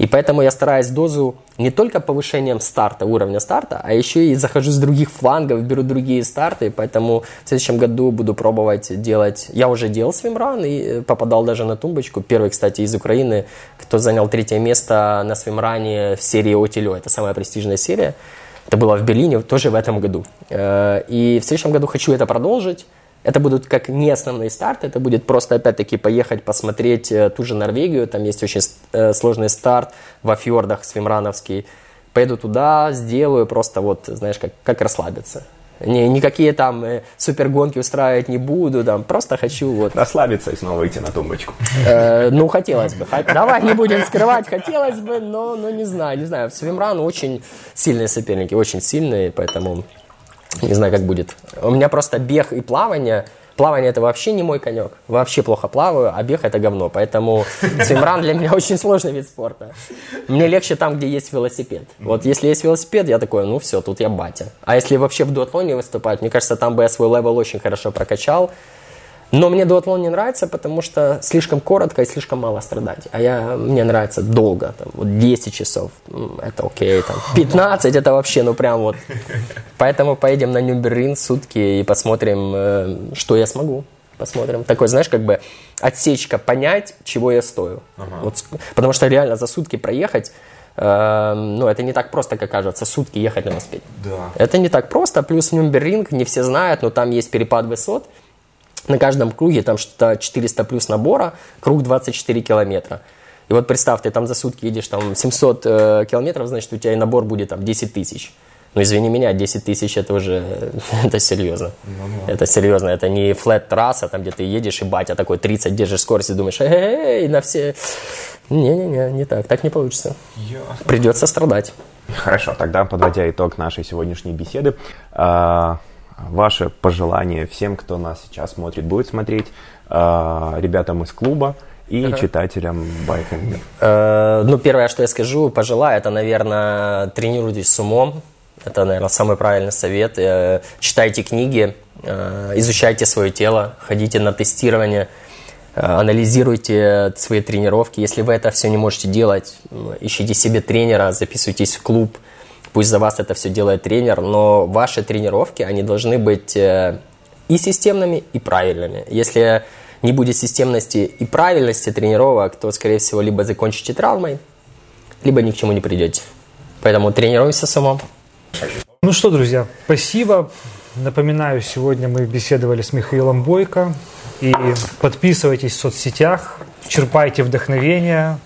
И поэтому я стараюсь дозу не только повышением старта, уровня старта, а еще и захожу с других флангов, беру другие старты. Поэтому в следующем году буду пробовать делать... Я уже делал swimrun и э, попадал даже на тумбочку. Первый, кстати, из Украины, кто занял третье место на свимране в серии Отилё. Это самая престижная серия. Это было в Берлине тоже в этом году. Э, И в следующем году хочу это продолжить. Это будут как не основные старты, это будет просто опять-таки поехать посмотреть э, ту же Норвегию, там есть очень э, сложный старт во фьордах свимрановский. Поеду туда, сделаю просто вот, знаешь, как, как расслабиться. Ни, никакие там э, супергонки устраивать не буду, там, просто хочу вот Расслабиться и снова выйти на тумбочку. Э, ну, хотелось бы. Давай не будем скрывать, хотелось бы, но, но не знаю, не знаю. Swimrun очень сильные соперники, очень сильные, поэтому не знаю, как будет. У меня просто бег и плавание. Плавание это вообще не мой конек. Вообще плохо плаваю, а бег это говно. Поэтому swimrun для меня очень сложный вид спорта. Мне легче там, где есть велосипед. Вот если есть велосипед, я такой, ну все, тут я батя. А если вообще в дуатлоне выступать, мне кажется, там бы я свой level очень хорошо прокачал. Но мне дуатлон не нравится, потому что слишком коротко и слишком мало страдать. А я, мне нравится долго, там, вот 10 часов, это окей, там, 15 это вообще, ну прям вот. Поэтому поедем на Нюрнберринг сутки и посмотрим, э, что я смогу. Посмотрим. Такой, знаешь, как бы отсечка, понять, чего я стою. Вот, с- потому что реально за сутки проехать, э, ну, это не так просто, как кажется, сутки ехать на велосипеде. Да. Это не так просто. Плюс Нюрнберринг, не все знают, но там есть перепад высот. На каждом круге там что-то 400 плюс набора, круг 24 километра. И вот представь, ты там за сутки едешь там 700 э, километров, значит, у тебя и набор будет там 10 тысяч. Ну, извини меня, 10 тысяч это уже, это серьезно. Это серьезно, это не флет трасса, там, где ты едешь, и батя такой 30 держишь скорость и думаешь, эй, на все... Не-не-не, не так, так не получится. Придется страдать. Хорошо, тогда подводя итог нашей сегодняшней беседы, а, ваше пожелание всем, кто нас сейчас смотрит, будет смотреть, а, ребятам из клуба и читателям Байка Мир. Э, Ну, первое, что я скажу, пожелаю, это, наверное, тренируйтесь с умом. Это, наверное, самый правильный совет. Э, Читайте книги, э, изучайте свое тело, ходите на тестирование, э, анализируйте свои тренировки. Если вы это все не можете делать, м, ищите себе тренера, записывайтесь в клуб. Пусть за вас это все делает тренер, но ваши тренировки, они должны быть э, и системными, и правильными. Если не будет системности и правильности тренировок, то, скорее всего, либо закончите травмой, либо ни к чему не придете. Поэтому тренируемся с умом. Ну что, друзья, спасибо. Напоминаю, сегодня мы беседовали с Михаилом Бойко. И подписывайтесь в соцсетях, черпайте вдохновение.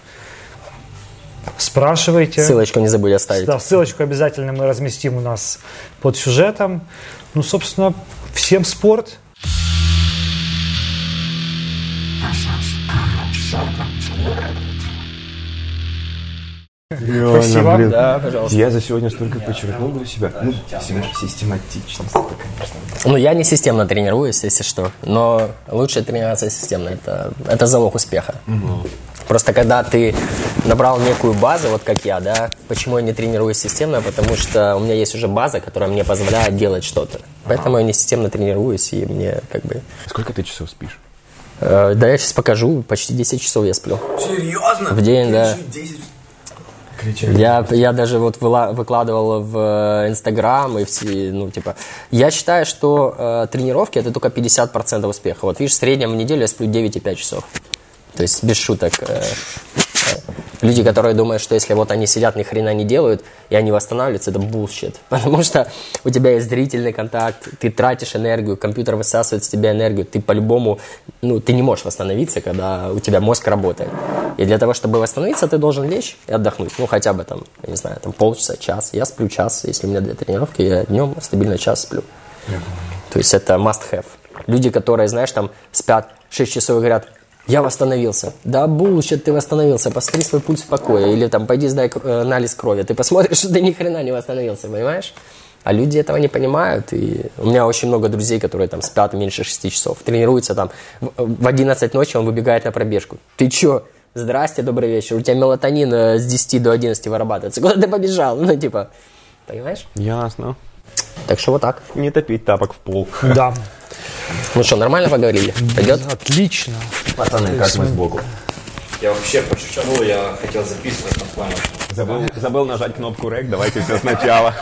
Спрашивайте. Ссылочку не забудь оставить. Да, ссылочку обязательно мы разместим у нас под сюжетом. Ну, собственно, всем спорт. Спасибо. блин. Да, пожалуйста. Я за сегодня столько подчеркнул для себя. Ну, систематичность, конечно. Ну, я не системно тренируюсь, если что. Но лучше тренироваться системно. Это, это залог успеха. Просто когда ты набрал некую базу, вот как я, да, почему я не тренируюсь системно? Потому что у меня есть уже база, которая мне позволяет делать что-то. Поэтому я не системно тренируюсь, и мне как бы... Сколько ты часов спишь? э, да, я сейчас покажу, почти 10 часов я сплю. Серьезно? В день, да. 10... Я, я даже вот выкладывал в э, Инстаграм и все, ну, типа, я считаю, что э, тренировки это только 50% успеха. Вот видишь, в среднем в неделю я сплю 9,5 часов. То есть без шуток. э, люди, которые думают, что если вот они сидят, ни хрена не делают, и они восстанавливаются, это bullshit. Потому что у тебя есть зрительный контакт, ты тратишь энергию, компьютер высасывает с тебя энергию, ты по-любому, ну, ты не можешь восстановиться, когда у тебя мозг работает. И для того, чтобы восстановиться, ты должен лечь и отдохнуть. Ну, хотя бы там, я не знаю, там полчаса, час. Я сплю час, если у меня для тренировки, я днем стабильно час сплю. То есть это must have. Люди, которые, знаешь, там спят 6 часов и говорят, я восстановился. Да, bullshit, ты восстановился. Посмотри свой пульс в покое. Или там, пойди сдай э, анализ крови. Ты посмотришь, что ты ни хрена не восстановился, понимаешь? А люди этого не понимают. И у меня очень много друзей, которые там спят меньше 6 часов. Тренируются там. В в 11 ночи он выбегает на пробежку. Ты чё? Здрасте, добрый вечер. У тебя мелатонин э, с 10 до 11 вырабатывается. Куда ты побежал? Ну, типа, понимаешь? Ясно. Так что вот так. Не топить тапок в пол. Да. Ну что, нормально поговорили? Пойдет? Отлично. Пацаны, как мы сбоку? Я вообще почему я хотел записывать на плане. Забыл, забыл нажать кнопку рек, давайте все сначала.